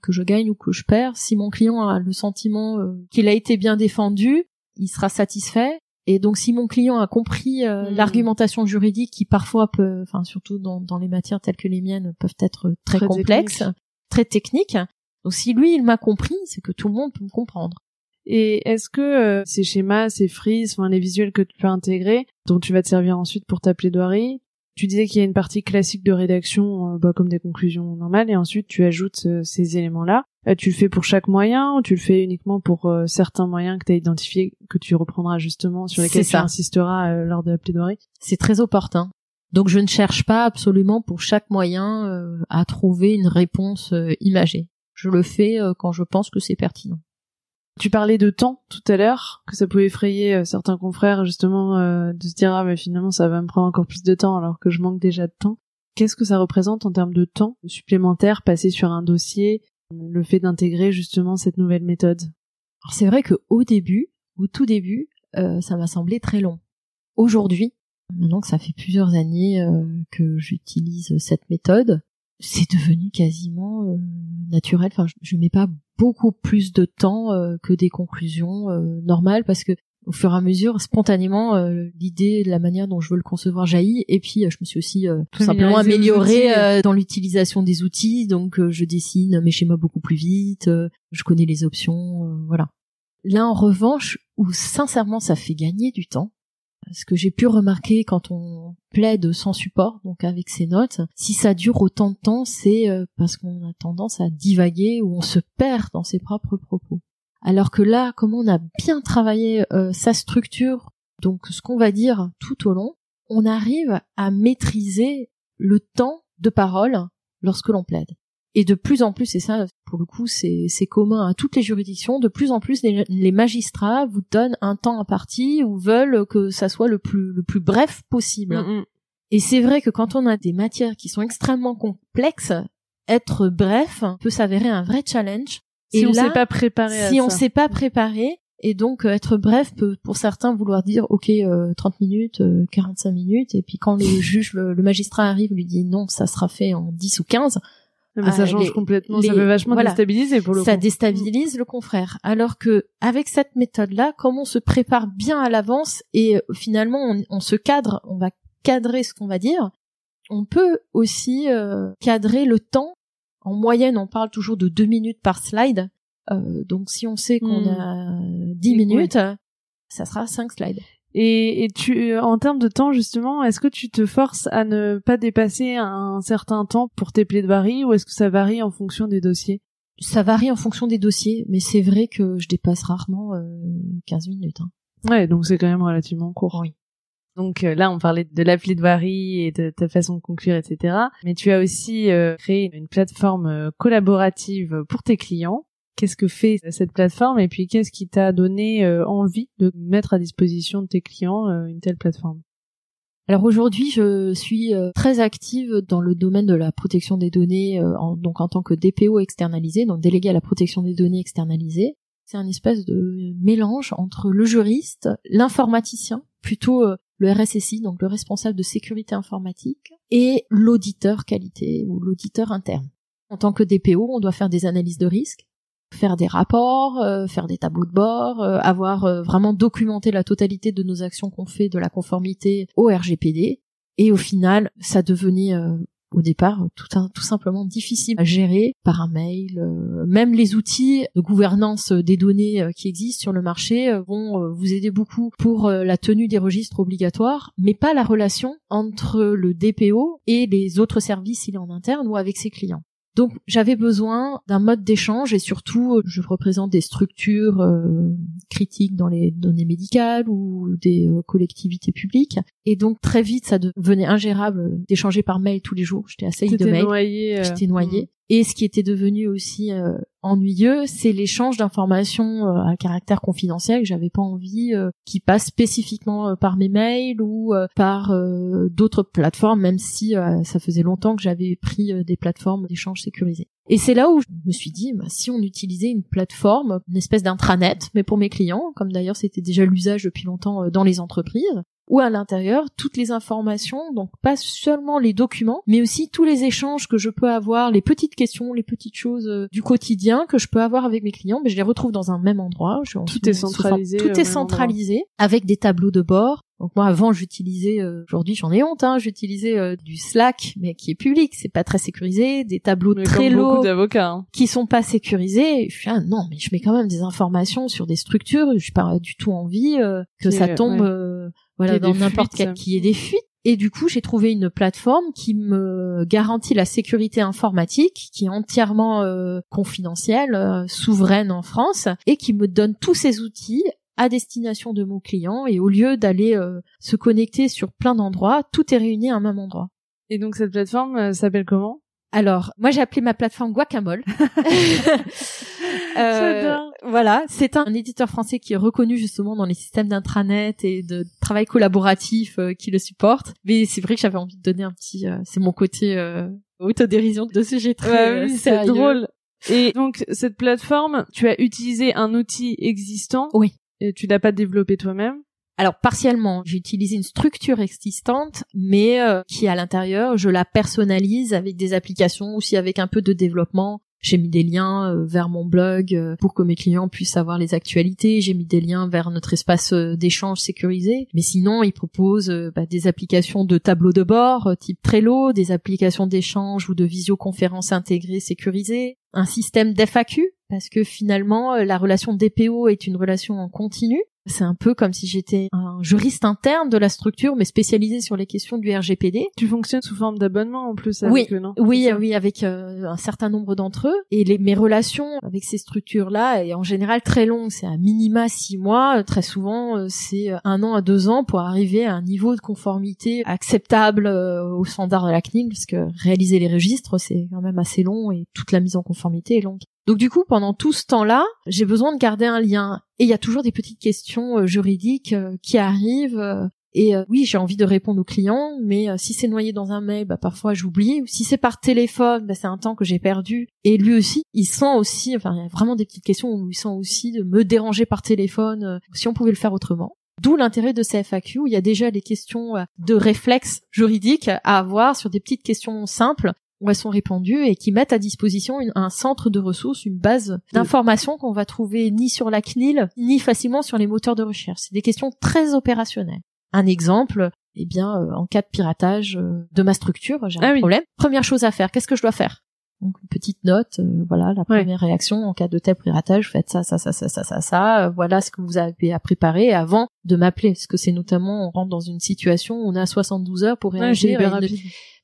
que je gagne ou que je perds. Si mon client a le sentiment euh, qu'il a été bien défendu, il sera satisfait. Et donc, si mon client a compris euh, Hmm. l'argumentation juridique, qui parfois peut, enfin surtout dans, dans les matières telles que les miennes, peuvent être très, Très complexes, très techniques. Donc, si lui, il m'a compris, c'est que tout le monde peut me comprendre. Et est-ce que euh, ces schémas, ces frises, enfin les visuels que tu peux intégrer, dont tu vas te servir ensuite pour ta plaidoirie, tu disais qu'il y a une partie classique de rédaction, euh, bah, comme des conclusions normales, et ensuite tu ajoutes euh, ces éléments-là. Euh, tu le fais pour chaque moyen ou tu le fais uniquement pour certains moyens que tu as identifiés, que tu reprendras justement, sur lesquels tu ça. insisteras lors de la plaidoirie? C'est très opportun. Donc je ne cherche pas absolument pour chaque moyen euh, à trouver une réponse imagée. Je le fais euh, quand je pense que c'est pertinent. Tu parlais de temps tout à l'heure, que ça pouvait effrayer euh, certains confrères justement euh, de se dire ah mais finalement ça va me prendre encore plus de temps alors que je manque déjà de temps. Qu'est-ce que ça représente en termes de temps supplémentaire passé sur un dossier, le fait d'intégrer justement cette nouvelle méthode? Alors c'est vrai que au début, au tout début, euh, ça m'a semblé très long. Aujourd'hui, maintenant que ça fait plusieurs années euh, que j'utilise cette méthode, c'est devenu quasiment euh, naturel. Enfin, je, je mets pas beaucoup plus de temps euh, que des conclusions euh, normales parce que au fur et à mesure, spontanément, euh, l'idée, la manière dont je veux le concevoir jaillit. Et puis, euh, je me suis aussi euh, tout simplement améliorée euh, dans l'utilisation des outils. Donc, euh, je dessine mes schémas beaucoup plus vite. euh, je connais les options. euh, voilà. Là, en revanche, où sincèrement, ça fait gagner du temps. Ce que j'ai pu remarquer quand on plaide sans support, donc avec ses notes, si ça dure autant de temps, c'est euh, parce qu'on a tendance à divaguer ou on se perd dans ses propres propos. Alors que là, comme on a bien travaillé euh, sa structure, donc ce qu'on va dire tout au long, on arrive à maîtriser le temps de parole lorsque l'on plaide. Et de plus en plus, et ça, pour le coup, c'est commun à toutes les juridictions, de plus en plus, les, les magistrats vous donnent un temps imparti ou veulent que ça soit le plus, le plus bref possible. Mm, Et c'est vrai que quand on a des matières qui sont extrêmement complexes, être bref peut s'avérer un vrai challenge. Si Et on s'est pas préparé à si on ça. s'est pas préparé, et donc euh, être bref peut pour certains vouloir dire ok euh, 30 minutes, euh, 45 minutes, et puis quand le *laughs* juge, le, le magistrat arrive, lui dit non, ça sera fait en 10 ou 15, Non, mais ça Ah, change les- complètement, ça les- peut vachement voilà. déstabiliser pour le ça coup. déstabilise le confrère. Alors que avec cette méthode-là, comme on se prépare bien à l'avance et euh, finalement on, on se cadre, on va cadrer ce qu'on va dire, on peut aussi euh, cadrer le temps. En moyenne, on parle toujours de deux minutes par slide. Euh, donc si on sait qu'on Hmm. a dix minutes, ça sera cinq slides. Et, et tu, en termes de temps justement, est-ce que tu te forces à ne pas dépasser un certain temps pour tes plaidoiries ou est-ce que ça varie en fonction des dossiers? Ça varie en fonction des dossiers, mais c'est vrai que je dépasse rarement euh, 15 minutes. hein. Ouais, donc c'est quand même relativement court. Oui. Donc euh, là, on parlait de la plaidoirie et de ta façon de conclure, etc. Mais tu as aussi euh, créé une plateforme euh, collaborative pour tes clients. Qu'est-ce que fait cette plateforme et puis qu'est-ce qui t'a donné euh, envie de mettre à disposition de tes clients euh, une telle plateforme? Alors aujourd'hui, je suis euh, très active dans le domaine de la protection des données, en, donc en tant que DPO externalisé, donc délégué à la protection des données externalisée. C'est un espèce de mélange entre le juriste, l'informaticien, plutôt le RSSI, donc le responsable de sécurité informatique, et l'auditeur qualité ou l'auditeur interne. En tant que DPO, on doit faire des analyses de risque, faire des rapports, euh, faire des tableaux de bord, euh, avoir euh, vraiment documenté la totalité de nos actions qu'on fait de la conformité au RGPD. Et au final, ça devenait au départ tout, tout simplement difficile à gérer par un mail. même les outils de gouvernance des données qui existent sur le marché vont vous aider beaucoup pour la tenue des registres obligatoires, mais pas la relation entre le DPO et les autres services s'il est en interne ou avec ses clients. Donc j'avais besoin d'un mode d'échange et surtout euh, je représente des structures euh, critiques dans les données médicales ou des euh, collectivités publiques et donc très vite ça devenait ingérable d'échanger par mail tous les jours. J'étais assaillie de mails. J'étais noyée. Et ce qui était devenu aussi euh, ennuyeux, c'est l'échange d'informations euh, à caractère confidentiel que j'avais pas envie euh, qui passe spécifiquement par mes mails ou par d'autres plateformes, même si ça faisait longtemps que j'avais pris des plateformes d'échange sécurisées. Et c'est là où je me suis dit, bah, si on utilisait une plateforme, une espèce d'intranet, mais pour mes clients, comme d'ailleurs c'était déjà l'usage depuis longtemps dans les entreprises, où à l'intérieur toutes les informations, donc pas seulement les documents, mais aussi tous les échanges que je peux avoir, les petites questions, les petites choses euh, du quotidien que je peux avoir avec mes clients, mais je les retrouve dans un même endroit. Je, tout est centralisé. Tout est centralisé avec des tableaux de bord. Donc moi avant j'utilisais, euh, aujourd'hui j'en ai honte, hein, j'utilisais euh, du Slack mais qui est public, c'est pas très sécurisé, des tableaux très lourds hein. qui sont pas sécurisés. Je suis ah non mais je mets quand même des informations sur des structures, je pas du tout envie que ça tombe voilà, dans n'importe quel qui est des fuites. Et du coup, j'ai trouvé une plateforme qui me garantit la sécurité informatique, qui est entièrement euh, confidentielle, euh, souveraine en France, et qui me donne tous ces outils à destination de mon client. Et au lieu d'aller euh, se connecter sur plein d'endroits, tout est réuni à un même endroit. Et donc cette plateforme s'appelle comment? Alors, moi j'ai appelé ma plateforme Guacamole. *laughs* euh, voilà, c'est un, éditeur français qui est reconnu justement dans les systèmes d'intranet et de travail collaboratif euh, qui le supporte. Mais c'est vrai que j'avais envie de donner un petit, euh, c'est mon côté euh, autodérision de sujet très oui, c'est drôle. Et donc cette plateforme, tu as utilisé un outil existant. Oui. Et tu l'as pas développé toi-même alors partiellement, j'ai utilisé une structure existante, mais euh, qui à l'intérieur, je la personnalise avec des applications, aussi avec un peu de développement. J'ai mis des liens euh, vers mon blog euh, pour que mes clients puissent avoir les actualités. J'ai mis des liens vers notre espace d'échange sécurisé. Mais sinon, ils proposent bah, des applications de tableau de bord type Trello, des applications d'échange ou de visioconférence intégrées sécurisées, un système d'FAQ parce que finalement la relation DPO est une relation en continu c'est un peu comme si j'étais un juriste interne de la structure, mais spécialisé sur les questions du RGPD. Tu fonctionnes sous forme d'abonnement en plus avec oui, eux, non? Oui, oui, avec euh, un certain nombre d'entre eux. Et les, mes relations avec ces structures-là est en général très longue. C'est à minima six mois. Euh, très souvent, euh, c'est un an à deux ans pour arriver à un niveau de conformité acceptable au standard de la CNIL, parce que réaliser les registres, c'est quand même assez long et toute la mise en conformité est longue. Donc du coup, pendant tout ce temps-là, j'ai besoin de garder un lien. Et il y a toujours des petites questions euh, juridiques euh, qui arrivent. Euh, et oui, j'ai envie de répondre aux clients, mais si c'est noyé dans un mail, bah, parfois j'oublie. Ou si c'est par téléphone, bah, c'est un temps que j'ai perdu. Et lui aussi, il sent aussi, enfin, il y a vraiment des petites questions où il sent aussi de me déranger par téléphone, si on pouvait le faire autrement. D'où l'intérêt de ces FAQ, où il y a déjà des questions de réflexes juridiques à avoir sur des petites questions simples où elles sont répandues et qui mettent à disposition un centre de ressources, une base d'informations qu'on va trouver ni sur la CNIL, ni facilement sur les moteurs de recherche. C'est des questions très opérationnelles. Un exemple, eh bien, euh, en cas de piratage euh, de ma structure, j'ai un ah problème. Première chose à faire, qu'est-ce que je dois faire? Donc une petite note, euh, voilà la première réaction en cas de tel piratage, faites ça, ça, ça, ça, ça, ça, ça. voilà ce que vous avez à préparer avant de m'appeler, parce que c'est notamment on rentre dans une situation où on a 72 heures pour réagir.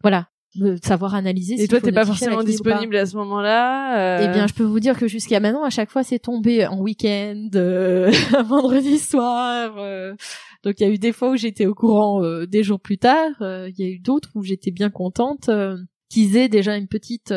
Voilà, de savoir analyser. Et toi, t'es pas forcément disponible à ce moment-là. Euh... Eh bien, je peux vous dire que jusqu'à maintenant, à chaque fois, c'est tombé en week-end, euh, *laughs* vendredi soir. Euh. Donc, il y a eu des fois où j'étais au courant euh, des jours plus tard. Il y a eu d'autres où j'étais bien contente qu'ils aient déjà une petite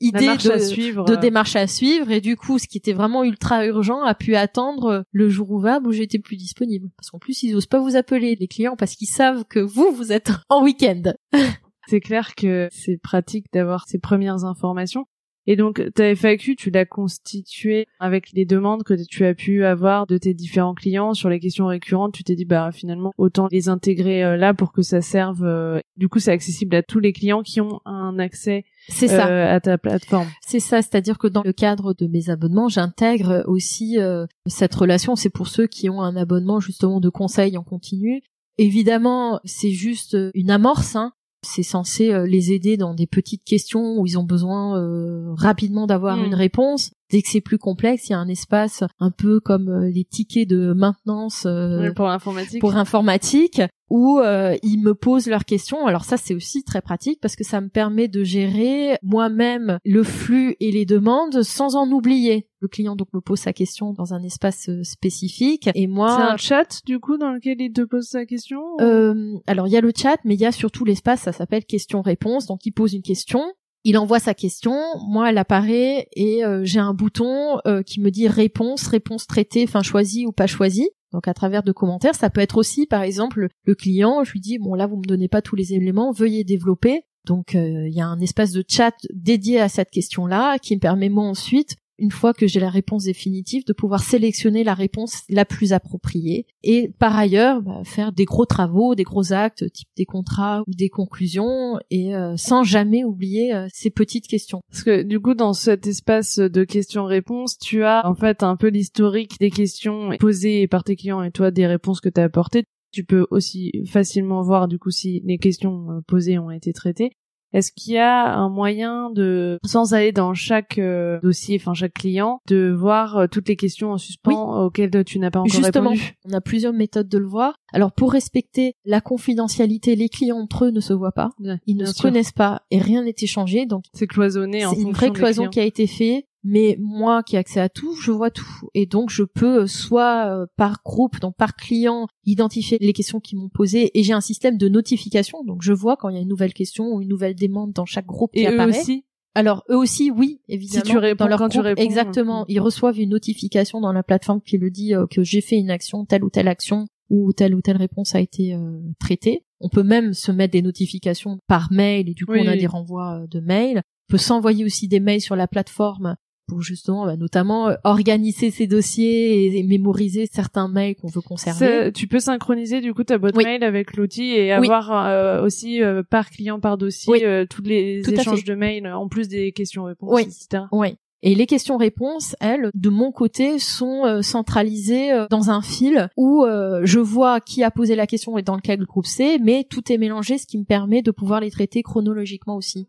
idée de, suivre. de démarche à suivre. Et du coup, ce qui était vraiment ultra urgent a pu attendre le jour ouvrable où j'étais plus disponible. Parce qu'en plus, ils osent pas vous appeler les clients parce qu'ils savent que vous, vous êtes *laughs* en week-end. *laughs* C'est clair que c'est pratique d'avoir ces premières informations. Et donc, ta FAQ, tu l'as constituée avec les demandes que tu as pu avoir de tes différents clients sur les questions récurrentes. Tu t'es dit, bah, finalement, autant les intégrer euh, là pour que ça serve. Euh, du coup, c'est accessible à tous les clients qui ont un accès c'est ça. Euh, à ta plateforme. C'est ça, c'est-à-dire que dans le cadre de mes abonnements, j'intègre aussi cette relation. C'est pour ceux qui ont un abonnement justement de conseil en continu. Évidemment, c'est juste une amorce, hein, c'est censé euh, les aider dans des petites questions où ils ont besoin euh, rapidement d'avoir mm. une réponse. Dès que c'est plus complexe, il y a un espace un peu comme euh, les tickets de maintenance pour l'informatique. Pour informatique où ils me posent leurs questions. Alors ça c'est aussi très pratique parce que ça me permet de gérer moi-même le flux et les demandes sans en oublier. Le client donc me pose sa question dans un espace spécifique et moi c'est un chat du coup dans lequel il te pose sa question. Euh, alors il y a le chat mais il y a surtout l'espace ça s'appelle question-réponse donc il pose une question Il envoie sa question, moi elle apparaît et j'ai un bouton qui me dit réponse, réponse traitée, enfin choisie ou pas choisie. Donc à travers de commentaires, ça peut être aussi par exemple le client, je lui dis bon là vous me donnez pas tous les éléments, veuillez développer. Donc il y a un espace de chat dédié à cette question-là qui me permet moi ensuite une fois que j'ai la réponse définitive, de pouvoir sélectionner la réponse la plus appropriée et par ailleurs bah, faire des gros travaux, des gros actes, type des contrats ou des conclusions et euh, sans jamais oublier euh, ces petites questions. Parce que du coup dans cet espace de questions-réponses, tu as en fait un peu l'historique des questions posées par tes clients et toi des réponses que tu as apportées. Tu peux aussi facilement voir du coup si les questions euh, posées ont été traitées. Est-ce qu'il y a un moyen de, sans aller dans chaque euh, dossier, enfin chaque client, de voir euh, toutes les questions en suspens auxquelles tu n'as pas encore Justement, répondu? on a plusieurs méthodes de le voir. Alors pour respecter la confidentialité, les clients entre eux ne se voient pas, ils ne se connaissent pas et rien n'est échangé, donc c'est cloisonné. C'est une vraie cloison qui a été faite mais moi qui ai accès à tout, je vois tout. Et donc je peux euh, soit euh, par groupe, donc par client, identifier les questions qui m'ont posées et j'ai un système de notification, donc je vois quand il y a une nouvelle question ou une nouvelle demande dans chaque groupe et qui eux apparaît. aussi? Alors eux aussi, oui, évidemment. Si tu réponds, dans leur quand groupe, tu réponds, exactement, euh, ils reçoivent une notification dans la plateforme qui le dit euh, que j'ai fait une action, telle ou telle action, ou telle ou telle réponse a été traitée. On peut même se mettre des notifications par mail et du coup on a des renvois de mails. On peut s'envoyer aussi des mails sur la plateforme pour justement bah, notamment euh, organiser ces dossiers et, et mémoriser certains mails qu'on veut conserver. Tu peux synchroniser du coup ta boîte Oui. mail avec l'outil et Oui. avoir euh, aussi euh, par client par dossier Oui. euh, tous les Tout échanges de mails en plus des questions-réponses, Oui. etc. Oui. Et les questions-réponses, elles, de mon côté, sont euh, centralisées euh, dans un fil où euh, je vois qui a posé la question et dans lequel groupe c'est, mais tout est mélangé, ce qui me permet de pouvoir les traiter chronologiquement aussi.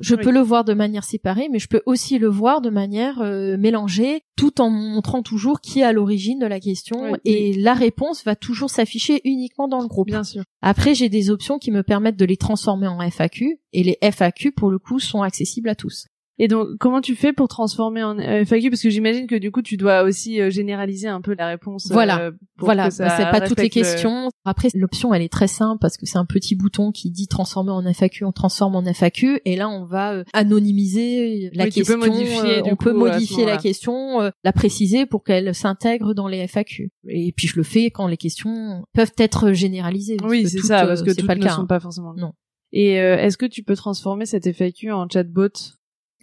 Je Oui. peux le voir de manière séparée, mais je peux aussi le voir de manière euh, mélangée, tout en montrant toujours qui est à l'origine de la question, Oui, et la réponse va toujours s'afficher uniquement dans le groupe. Bien sûr. Après, j'ai des options qui me permettent de les transformer en FAQ, et les FAQ, pour le coup, sont accessibles à tous. Et donc, comment tu fais pour transformer en euh, FAQ Parce que j'imagine que du coup, tu dois aussi euh, généraliser un peu la réponse. Voilà. euh, pour Voilà, que ça bah, c'est pas toutes les le- questions. Après, l'option, elle est très simple parce que c'est un petit bouton qui dit transformer en FAQ, on transforme en FAQ, et là, on va euh, anonymiser la Oui, tu peux question. modifier, euh, on coup, peut modifier la question, la préciser pour qu'elle s'intègre dans les FAQ. Et puis, je le fais quand les questions peuvent être généralisées. Oui, c'est ça, parce que toutes pas le ne cas. sont hein. pas forcément. Non. Et euh, est-ce que tu peux transformer cet FAQ en chatbot?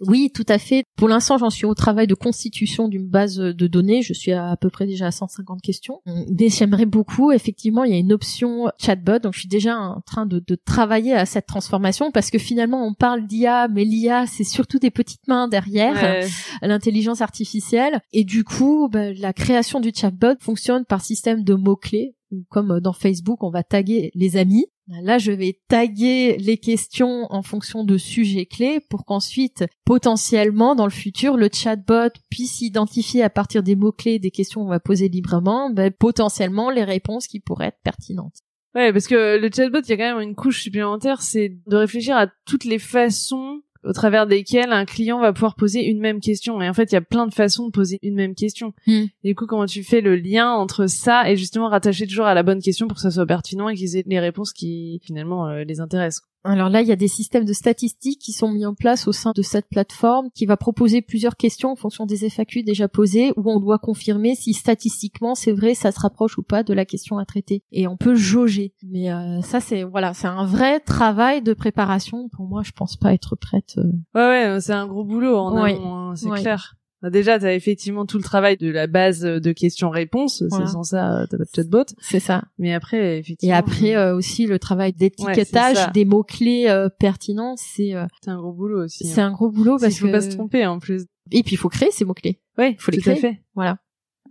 Oui, tout à fait. Pour l'instant, j'en suis au travail de constitution d'une base de données. Je suis à, à peu près déjà à 150 questions. Mais j'aimerais beaucoup, effectivement, il y a une option chatbot. Donc, je suis déjà en train de, de travailler à cette transformation parce que finalement, on parle d'IA, mais l'IA, c'est surtout des petites mains derrière Ouais. l'intelligence artificielle. Et du coup, bah, la création du chatbot fonctionne par système de mots-clés. Ou Comme dans Facebook, on va taguer les amis. Là, je vais taguer les questions en fonction de sujets clés pour qu'ensuite, potentiellement, dans le futur, le chatbot puisse identifier à partir des mots-clés des questions qu'on va poser librement, bah, potentiellement les réponses qui pourraient être pertinentes. Ouais, parce que le chatbot, il y a quand même une couche supplémentaire, c'est de réfléchir à toutes les façons au travers desquelles un client va pouvoir poser une même question. Et en fait, il y a plein de façons de poser une même question. Hmm. Du coup, comment tu fais le lien entre ça et justement rattacher toujours à la bonne question pour que ça soit pertinent et qu'ils aient les réponses qui finalement euh, les intéressent. Alors là, il y a des systèmes de statistiques qui sont mis en place au sein de cette plateforme qui va proposer plusieurs questions en fonction des FAQ déjà posées où on doit confirmer si statistiquement c'est vrai, ça se rapproche ou pas de la question à traiter. Et on peut jauger. Mais euh, ça, c'est voilà, c'est un vrai travail de préparation. Pour moi, je pense pas être prête. euh. Ouais, ouais, c'est un gros boulot en amont, hein, c'est clair. Déjà, t'as effectivement tout le travail de la base de questions-réponses. Voilà. C'est sans ça, euh, t'as pas de chatbot. C'est ça. Mais après, Et effectivement, après euh, aussi le travail d'étiquetage des mots clés pertinents, c'est euh, c'est un gros boulot aussi. c'est hein. un gros boulot Parce qu'il faut que pas se tromper en plus. et puis il faut créer ces mots clés. Oui, Faut les tout à créer. fait. Voilà.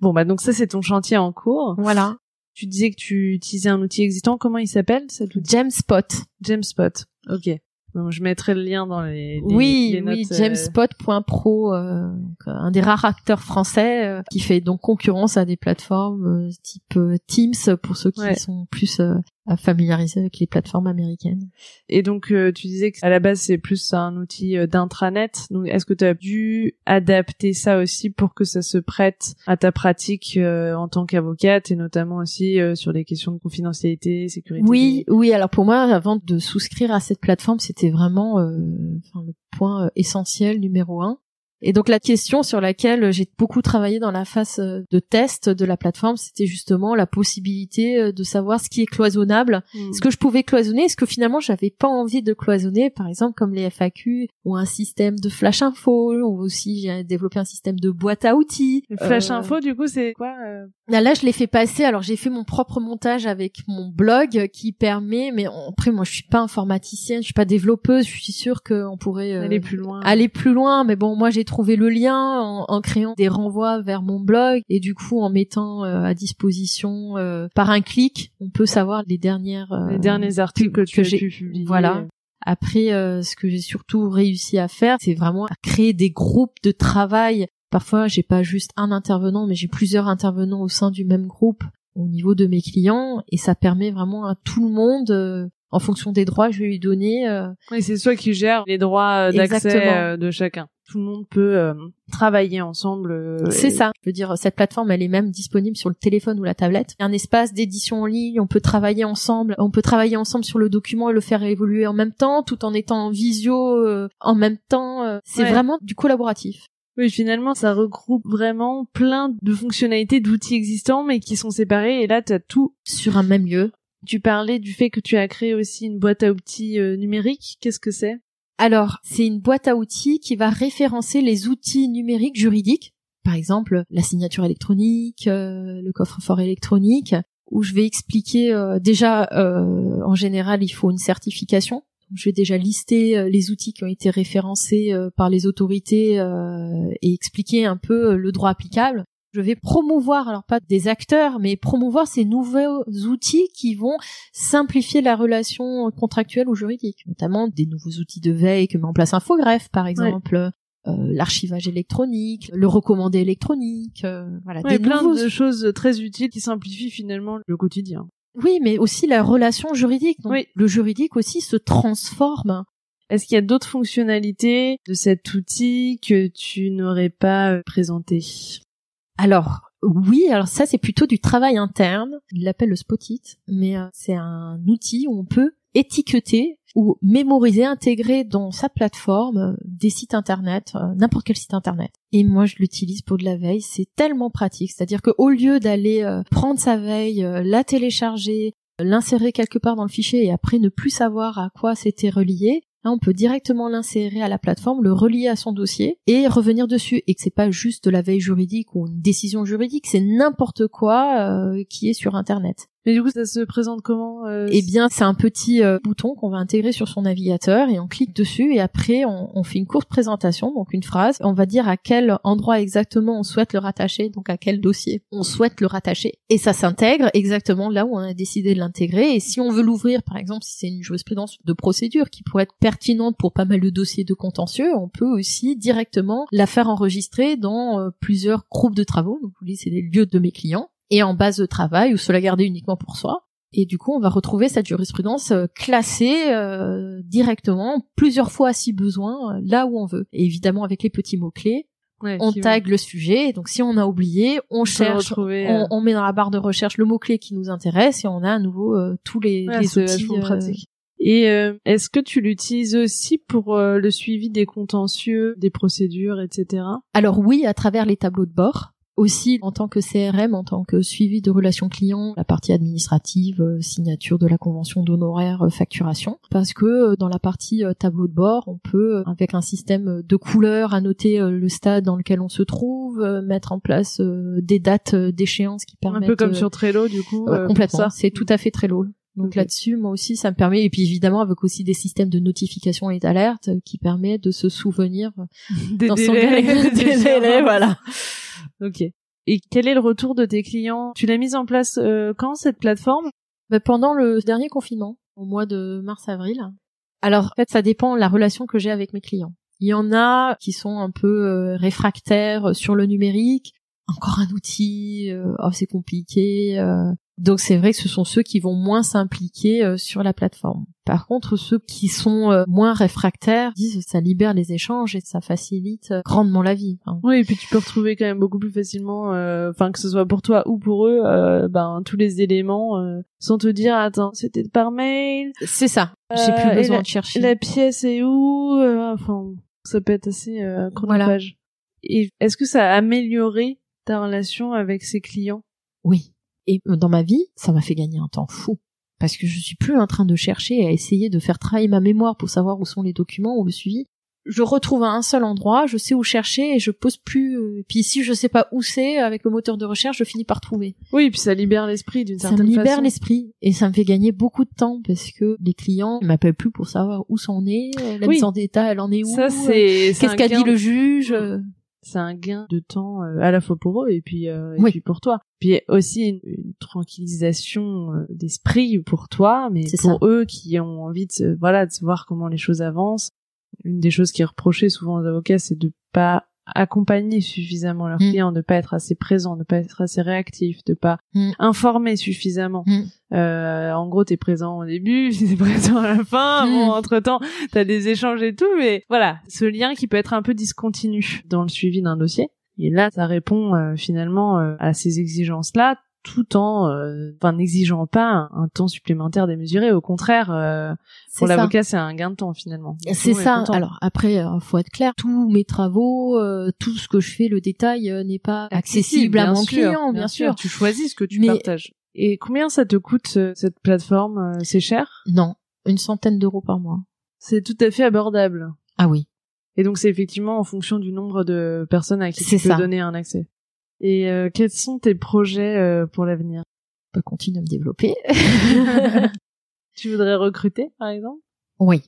Bon, bah donc ça, c'est ton chantier en cours. Voilà. Tu disais que tu utilisais un outil existant. Comment il s'appelle cet outil? Jamspot. Jamspot. Ok. Donc, je mettrai le lien dans les, les oui, les notes. oui, euh, Jamspot.pro, euh, euh, un des rares acteurs français euh, qui fait donc concurrence à des plateformes euh, type euh, Teams pour ceux qui Ouais. sont plus euh, familiarisés avec les plateformes américaines. Et donc, euh, tu disais que à la base, c'est plus un outil euh, d'intranet. Donc, est-ce que tu as dû adapter ça aussi pour que ça se prête à ta pratique euh, en tant qu'avocate et notamment aussi euh, sur les questions de confidentialité, sécurité Oui, oui. Alors pour moi, avant de souscrire à cette plateforme, c'était vraiment euh, enfin, le point essentiel numéro un. Et donc la question sur laquelle j'ai beaucoup travaillé dans la phase euh, de test de la plateforme, c'était justement la possibilité euh, de savoir ce qui est cloisonnable, Hmm. ce que je pouvais cloisonner, ce que finalement j'avais pas envie de cloisonner, par exemple comme les FAQ ou un système de flash info, ou aussi j'ai développé un système de boîte à outils. Le Flash Euh, info, du coup, c'est quoi euh? Là, là, je l'ai fait passer. Alors, j'ai fait mon propre montage avec mon blog qui permet. Mais après, moi, je suis pas informaticienne, je suis pas développeuse. Je suis sûre qu'on pourrait euh, Aller plus loin. aller plus loin. Mais bon, moi, j'ai trouvé le lien en, en créant des renvois vers mon blog et du coup, en mettant euh, à disposition euh, par un clic, on peut savoir les dernières euh, Les derniers articles que, que as j'ai- pu publier. voilà. Après, euh, ce que j'ai surtout réussi à faire, c'est vraiment à créer des groupes de travail. Parfois, j'ai pas juste un intervenant, mais j'ai plusieurs intervenants au sein du même groupe au niveau de mes clients, et ça permet vraiment à tout le monde, euh, en fonction des droits je vais lui donner, euh, Oui, c'est toi qui gères les droits euh, d'accès euh, de chacun. Tout le monde peut euh, travailler ensemble. euh, C'est et- ça. Je veux dire, cette plateforme, elle est même disponible sur le téléphone ou la tablette. Il y a un espace d'édition en ligne, on peut travailler ensemble, on peut travailler ensemble sur le document et le faire évoluer en même temps, tout en étant en visio euh, en même temps. euh, C'est Ouais. vraiment du collaboratif. Oui, finalement, ça regroupe vraiment plein de fonctionnalités, d'outils existants, mais qui sont séparés. Et là, tu as tout. Sur un même lieu. Tu parlais du fait que tu as créé aussi une boîte à outils euh, numérique. Qu'est-ce que c'est? Alors, c'est une boîte à outils qui va référencer les outils numériques juridiques, par exemple la signature électronique, euh, le coffre-fort électronique, où je vais expliquer euh, déjà, euh, en général, il faut une certification. Je vais déjà lister les outils qui ont été référencés par les autorités et expliquer un peu le droit applicable. Je vais promouvoir, alors pas des acteurs, mais promouvoir ces nouveaux outils qui vont simplifier la relation contractuelle ou juridique, notamment des nouveaux outils de veille que met en place Infogreffe, par exemple, euh, l'archivage électronique, le recommandé électronique, euh, voilà, Ouais, des plein nouveaux... de choses très utiles qui simplifient finalement le quotidien. Oui, mais aussi la relation juridique. Donc, Oui. Le juridique aussi se transforme. Est-ce qu'il y a d'autres fonctionnalités de cet outil que tu n'aurais pas euh, présenté? Alors, oui, alors ça c'est plutôt du travail interne. Il l'appelle le Spotit, mais euh, c'est un outil où on peut étiqueter ou mémoriser, intégrer dans sa plateforme euh, des sites internet, euh, n'importe quel site internet. Et moi je l'utilise pour de la veille, c'est tellement pratique. C'est-à-dire qu'au lieu d'aller prendre sa veille, la télécharger, l'insérer quelque part dans le fichier et après ne plus savoir à quoi c'était relié, Là, on peut directement l'insérer à la plateforme, le relier à son dossier et revenir dessus. Et que c'est pas juste de la veille juridique ou une décision juridique, c'est n'importe quoi euh, qui est sur Internet. Mais du coup, ça se présente comment euh, Eh bien, c'est un petit euh, bouton qu'on va intégrer sur son navigateur et on clique dessus et après on, on fait une courte présentation, donc une phrase. On va dire à quel endroit exactement on souhaite le rattacher, donc à quel dossier on souhaite le rattacher. Et ça s'intègre exactement là où on a décidé de l'intégrer. Et si on veut l'ouvrir, par exemple, si c'est une jurisprudence de procédure qui pourrait être pertinente pour pas mal de dossiers de contentieux, on peut aussi directement la faire enregistrer dans euh, plusieurs groupes de travaux. Donc, vous voyez, c'est les lieux de mes clients et en base de travail ou se la garder uniquement pour soi. Et du coup, on va retrouver cette jurisprudence euh, classée euh, directement, plusieurs fois si besoin, euh, là où on veut. Et évidemment, avec les petits mots-clés, ouais, on tag le sujet. Et donc, si on a oublié, on cherche, on, euh, on met dans la barre de recherche le mot-clé qui nous intéresse et on a à nouveau euh, tous les, ouais, les outils. vachement euh, pratique. Et euh, est-ce que tu l'utilises aussi pour euh, le suivi des contentieux, des procédures, etc. Alors oui, à travers les tableaux de bord. Aussi en tant que CRM, en tant que suivi de relations clients, la partie administrative, euh, signature de la convention d'honoraires, euh, facturation. Parce que euh, dans la partie tableau de bord, on peut, avec un système de couleurs, annoter le stade dans lequel on se trouve, mettre en place des dates d'échéance qui Un permettent... peu comme sur Trello, du coup. Ouais, complètement. C'est tout à fait lourd. Donc là-dessus, moi aussi, ça me permet, et puis évidemment avec aussi des systèmes de notification et d'alerte qui permettent de se souvenir des dans son délais, gré- *laughs* des délais, voilà. Ok. Et quel est le retour de tes clients? Tu l'as mise en place euh, quand cette plateforme? Bah, pendant le dernier confinement, au mois de mars-avril. Alors, en fait, ça dépend de la relation que j'ai avec mes clients. Il y en a qui sont un peu euh, réfractaires sur le numérique. Encore un outil, euh, oh c'est compliqué. Donc c'est vrai que ce sont ceux qui vont moins s'impliquer euh, sur la plateforme. Par contre, ceux qui sont euh, moins réfractaires disent ça libère les échanges et ça facilite euh, grandement la vie. Enfin, Oui, et puis tu peux retrouver quand même beaucoup plus facilement, euh, enfin que ce soit pour toi ou pour eux, euh, ben tous les éléments, euh, sans te dire attends c'était par mail, c'est ça. J'ai plus besoin la- de chercher. la pièce est où, enfin Ça peut être assez euh, chronophage. Et est-ce que ça a amélioré ta relation avec ses clients? Oui. Et euh, dans ma vie, ça m'a fait gagner un temps fou. Parce que je suis plus en train de chercher à essayer de faire travailler ma mémoire pour savoir où sont les documents ou le suivi. Je retrouve à un seul endroit, je sais où chercher et je pose plus. euh, Puis si je sais pas où c'est, avec le moteur de recherche, je finis par trouver. Oui, puis ça libère l'esprit d'une Ça certaine me libère façon. l'esprit et ça me fait gagner beaucoup de temps parce que les clients m'appellent plus pour savoir où c'en est, euh, la Oui. mise en détail, elle en est où, Ça qu'est-ce qu'a dit le juge. C'est un gain de temps euh, à la fois pour eux et puis euh, et Oui. puis pour toi. Puis aussi une, une tranquillisation euh, d'esprit pour toi, mais C'est pour ça. eux qui ont envie de voilà de voir comment les choses avancent. Une des choses qui est reprochée souvent aux avocats, c'est de pas accompagner suffisamment leurs Mm. clients, de pas être assez présent, de pas être assez réactif, de pas Mm. informer suffisamment. Mm. Euh, en gros, t'es présent au début, *laughs* t'es présent à la fin. Mm. Bon, entre temps, t'as des échanges et tout, mais voilà, ce lien qui peut être un peu discontinu dans le suivi d'un dossier. Et là, ça répond euh, finalement euh, à ces exigences-là, tout en, euh, n'exigeant pas un, un temps supplémentaire démesuré. Au contraire, euh, pour l'avocat, c'est un gain de temps finalement. C'est ça. Alors après, euh, faut être clair. Tous mes travaux, euh, tout ce que je fais, le détail euh, n'est pas accessible à mon sûr, client, bien, sûr. Tu choisis ce que tu Mais- partages. Et combien ça te coûte cette plateforme C'est cher? Non, une centaine d'euros par mois. C'est tout à fait abordable. Ah oui. Et donc c'est effectivement en fonction du nombre de personnes à qui tu C'est peux ça. donner un accès. Et euh, quels sont tes projets euh, pour l'avenir? On peut continuer à me développer. *laughs* Tu voudrais recruter, par exemple? Oui.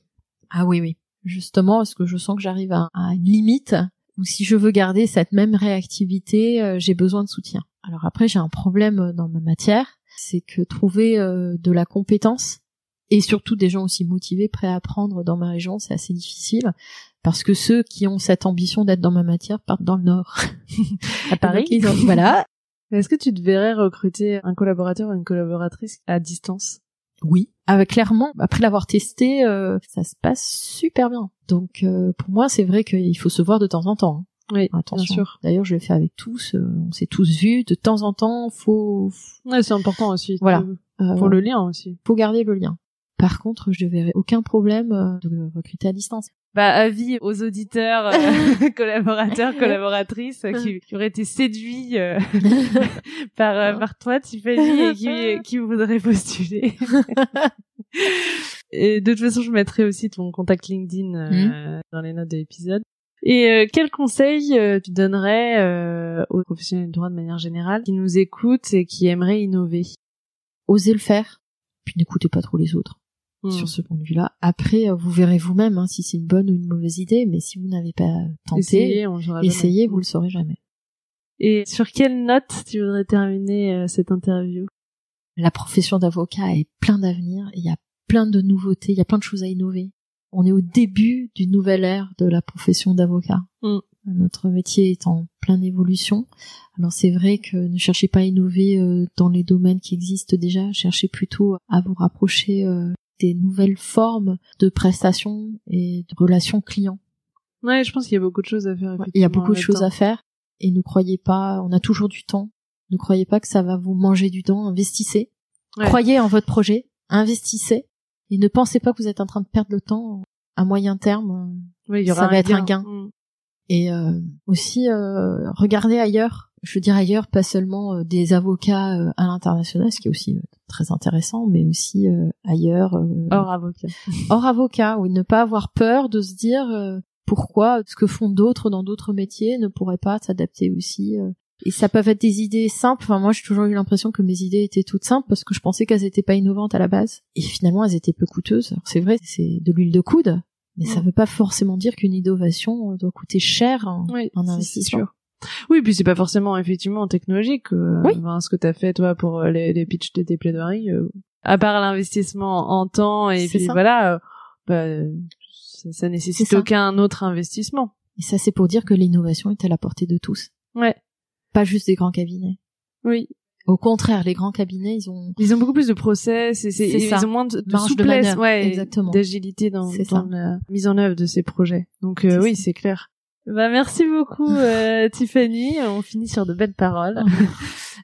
Ah oui, oui. Justement, parce que je sens que j'arrive à, à une limite où si je veux garder cette même réactivité, euh, j'ai besoin de soutien. Alors après, j'ai un problème euh, dans ma matière, c'est que trouver euh, de la compétence et surtout des gens aussi motivés, prêts à apprendre dans ma région, c'est assez difficile parce que ceux qui ont cette ambition d'être dans ma matière partent dans le nord. *laughs* À Paris Donc, ont- voilà. *laughs* Est-ce que tu te verrais recruter un collaborateur ou une collaboratrice à distance? Oui. Ah, clairement, après l'avoir testé, euh, ça se passe super bien. Donc euh, pour moi, c'est vrai qu'il faut se voir de temps en temps. hein. Oui, Attention. bien sûr. D'ailleurs, je le fais avec tous. euh, on s'est tous vus. De temps en temps, faut Ouais, c'est important aussi. Voilà. de- euh, Pour le lien aussi. faut garder le lien. Par contre, je ne verrai aucun problème euh, de recruter à distance. Bah, avis aux auditeurs, euh, *laughs* collaborateurs, *laughs* collaboratrices, euh, qui, qui auraient été séduits euh, *laughs* par, euh, par toi, Tiffany, et qui, qui voudraient postuler. et de toute façon, je mettrai aussi ton contact LinkedIn euh, dans les notes de l'épisode. Et euh, quel conseil euh, tu donnerais euh, aux professionnels du droit de manière générale qui nous écoutent et qui aimeraient innover? Osez le faire, puis n'écoutez pas trop les autres. Hmm. Sur ce point de vue-là. Après, euh, vous verrez vous-même hein, si c'est une bonne ou une mauvaise idée. Mais si vous n'avez pas tenté, Essayez, essayez, vous le saurez jamais. Et sur quelle note tu voudrais terminer euh, cette interview? La profession d'avocat est plein d'avenir, il y a plein de nouveautés, il y a plein de choses à innover. On est au début d'une nouvelle ère de la profession d'avocat. Mm. Notre métier est en pleine évolution. Alors c'est vrai que ne cherchez pas à innover euh, dans les domaines qui existent déjà, cherchez plutôt à vous rapprocher euh, des nouvelles formes de prestations et de relations clients. Ouais, je pense qu'il y a beaucoup de choses à faire. Il y a beaucoup de choses à faire et ne croyez pas, on a toujours du temps. Ne croyez pas que ça va vous manger du temps. Investissez. Ouais. Croyez en votre projet. Investissez. Et ne pensez pas que vous êtes en train de perdre le temps à moyen terme. Oui, il y ça va être un gain. Mm. Et euh, aussi, euh, regardez ailleurs. Je veux dire ailleurs, pas seulement euh, des avocats euh, à l'international, ce qui est aussi euh, très intéressant, mais aussi euh, ailleurs. euh, Hors avocat. hors avocat, oui, ne pas avoir peur de se dire euh, pourquoi ce que font d'autres dans d'autres métiers ne pourrait pas s'adapter aussi. euh. Et ça peut être des idées simples. Enfin, moi, j'ai toujours eu l'impression que mes idées étaient toutes simples parce que je pensais qu'elles étaient pas innovantes à la base. Et finalement, elles étaient peu coûteuses. Alors, c'est vrai, c'est de l'huile de coude, mais ça Mm. veut pas forcément dire qu'une innovation doit coûter cher en, c'est investissement. sûr. Oui, puis c'est pas forcément effectivement technologique. euh, Oui. enfin, ce que t'as fait toi pour euh, les, les pitchs de tes plaidoiries, euh, à part l'investissement en temps et puis ça. voilà, euh, bah, ça, ça nécessite ça. aucun autre investissement. Et ça, c'est pour dire que l'innovation est à la portée de tous, Ouais. pas juste des grands cabinets. Oui. Au contraire, les grands cabinets, ils ont Ils ont beaucoup plus de process et c'est, ils ont moins de, de de souplesse, manœuvre, ouais, d'agilité dans, dans la mise en œuvre de ces projets. Donc euh, oui, c'est clair. Bah merci beaucoup euh, *laughs* Tiffany, on finit sur de belles paroles. *laughs*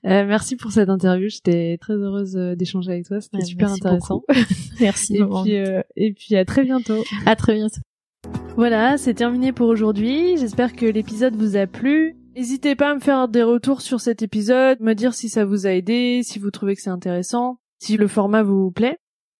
Euh, merci pour cette interview, j'étais très heureuse euh, d'échanger avec toi, c'était Ouais, super merci intéressant. *laughs* Merci. Et puis, euh, et puis à très bientôt. à très bientôt. Voilà, c'est terminé pour aujourd'hui. J'espère que l'épisode vous a plu. N'hésitez pas à me faire des retours sur cet épisode, me dire si ça vous a aidé, si vous trouvez que c'est intéressant, si le format vous plaît.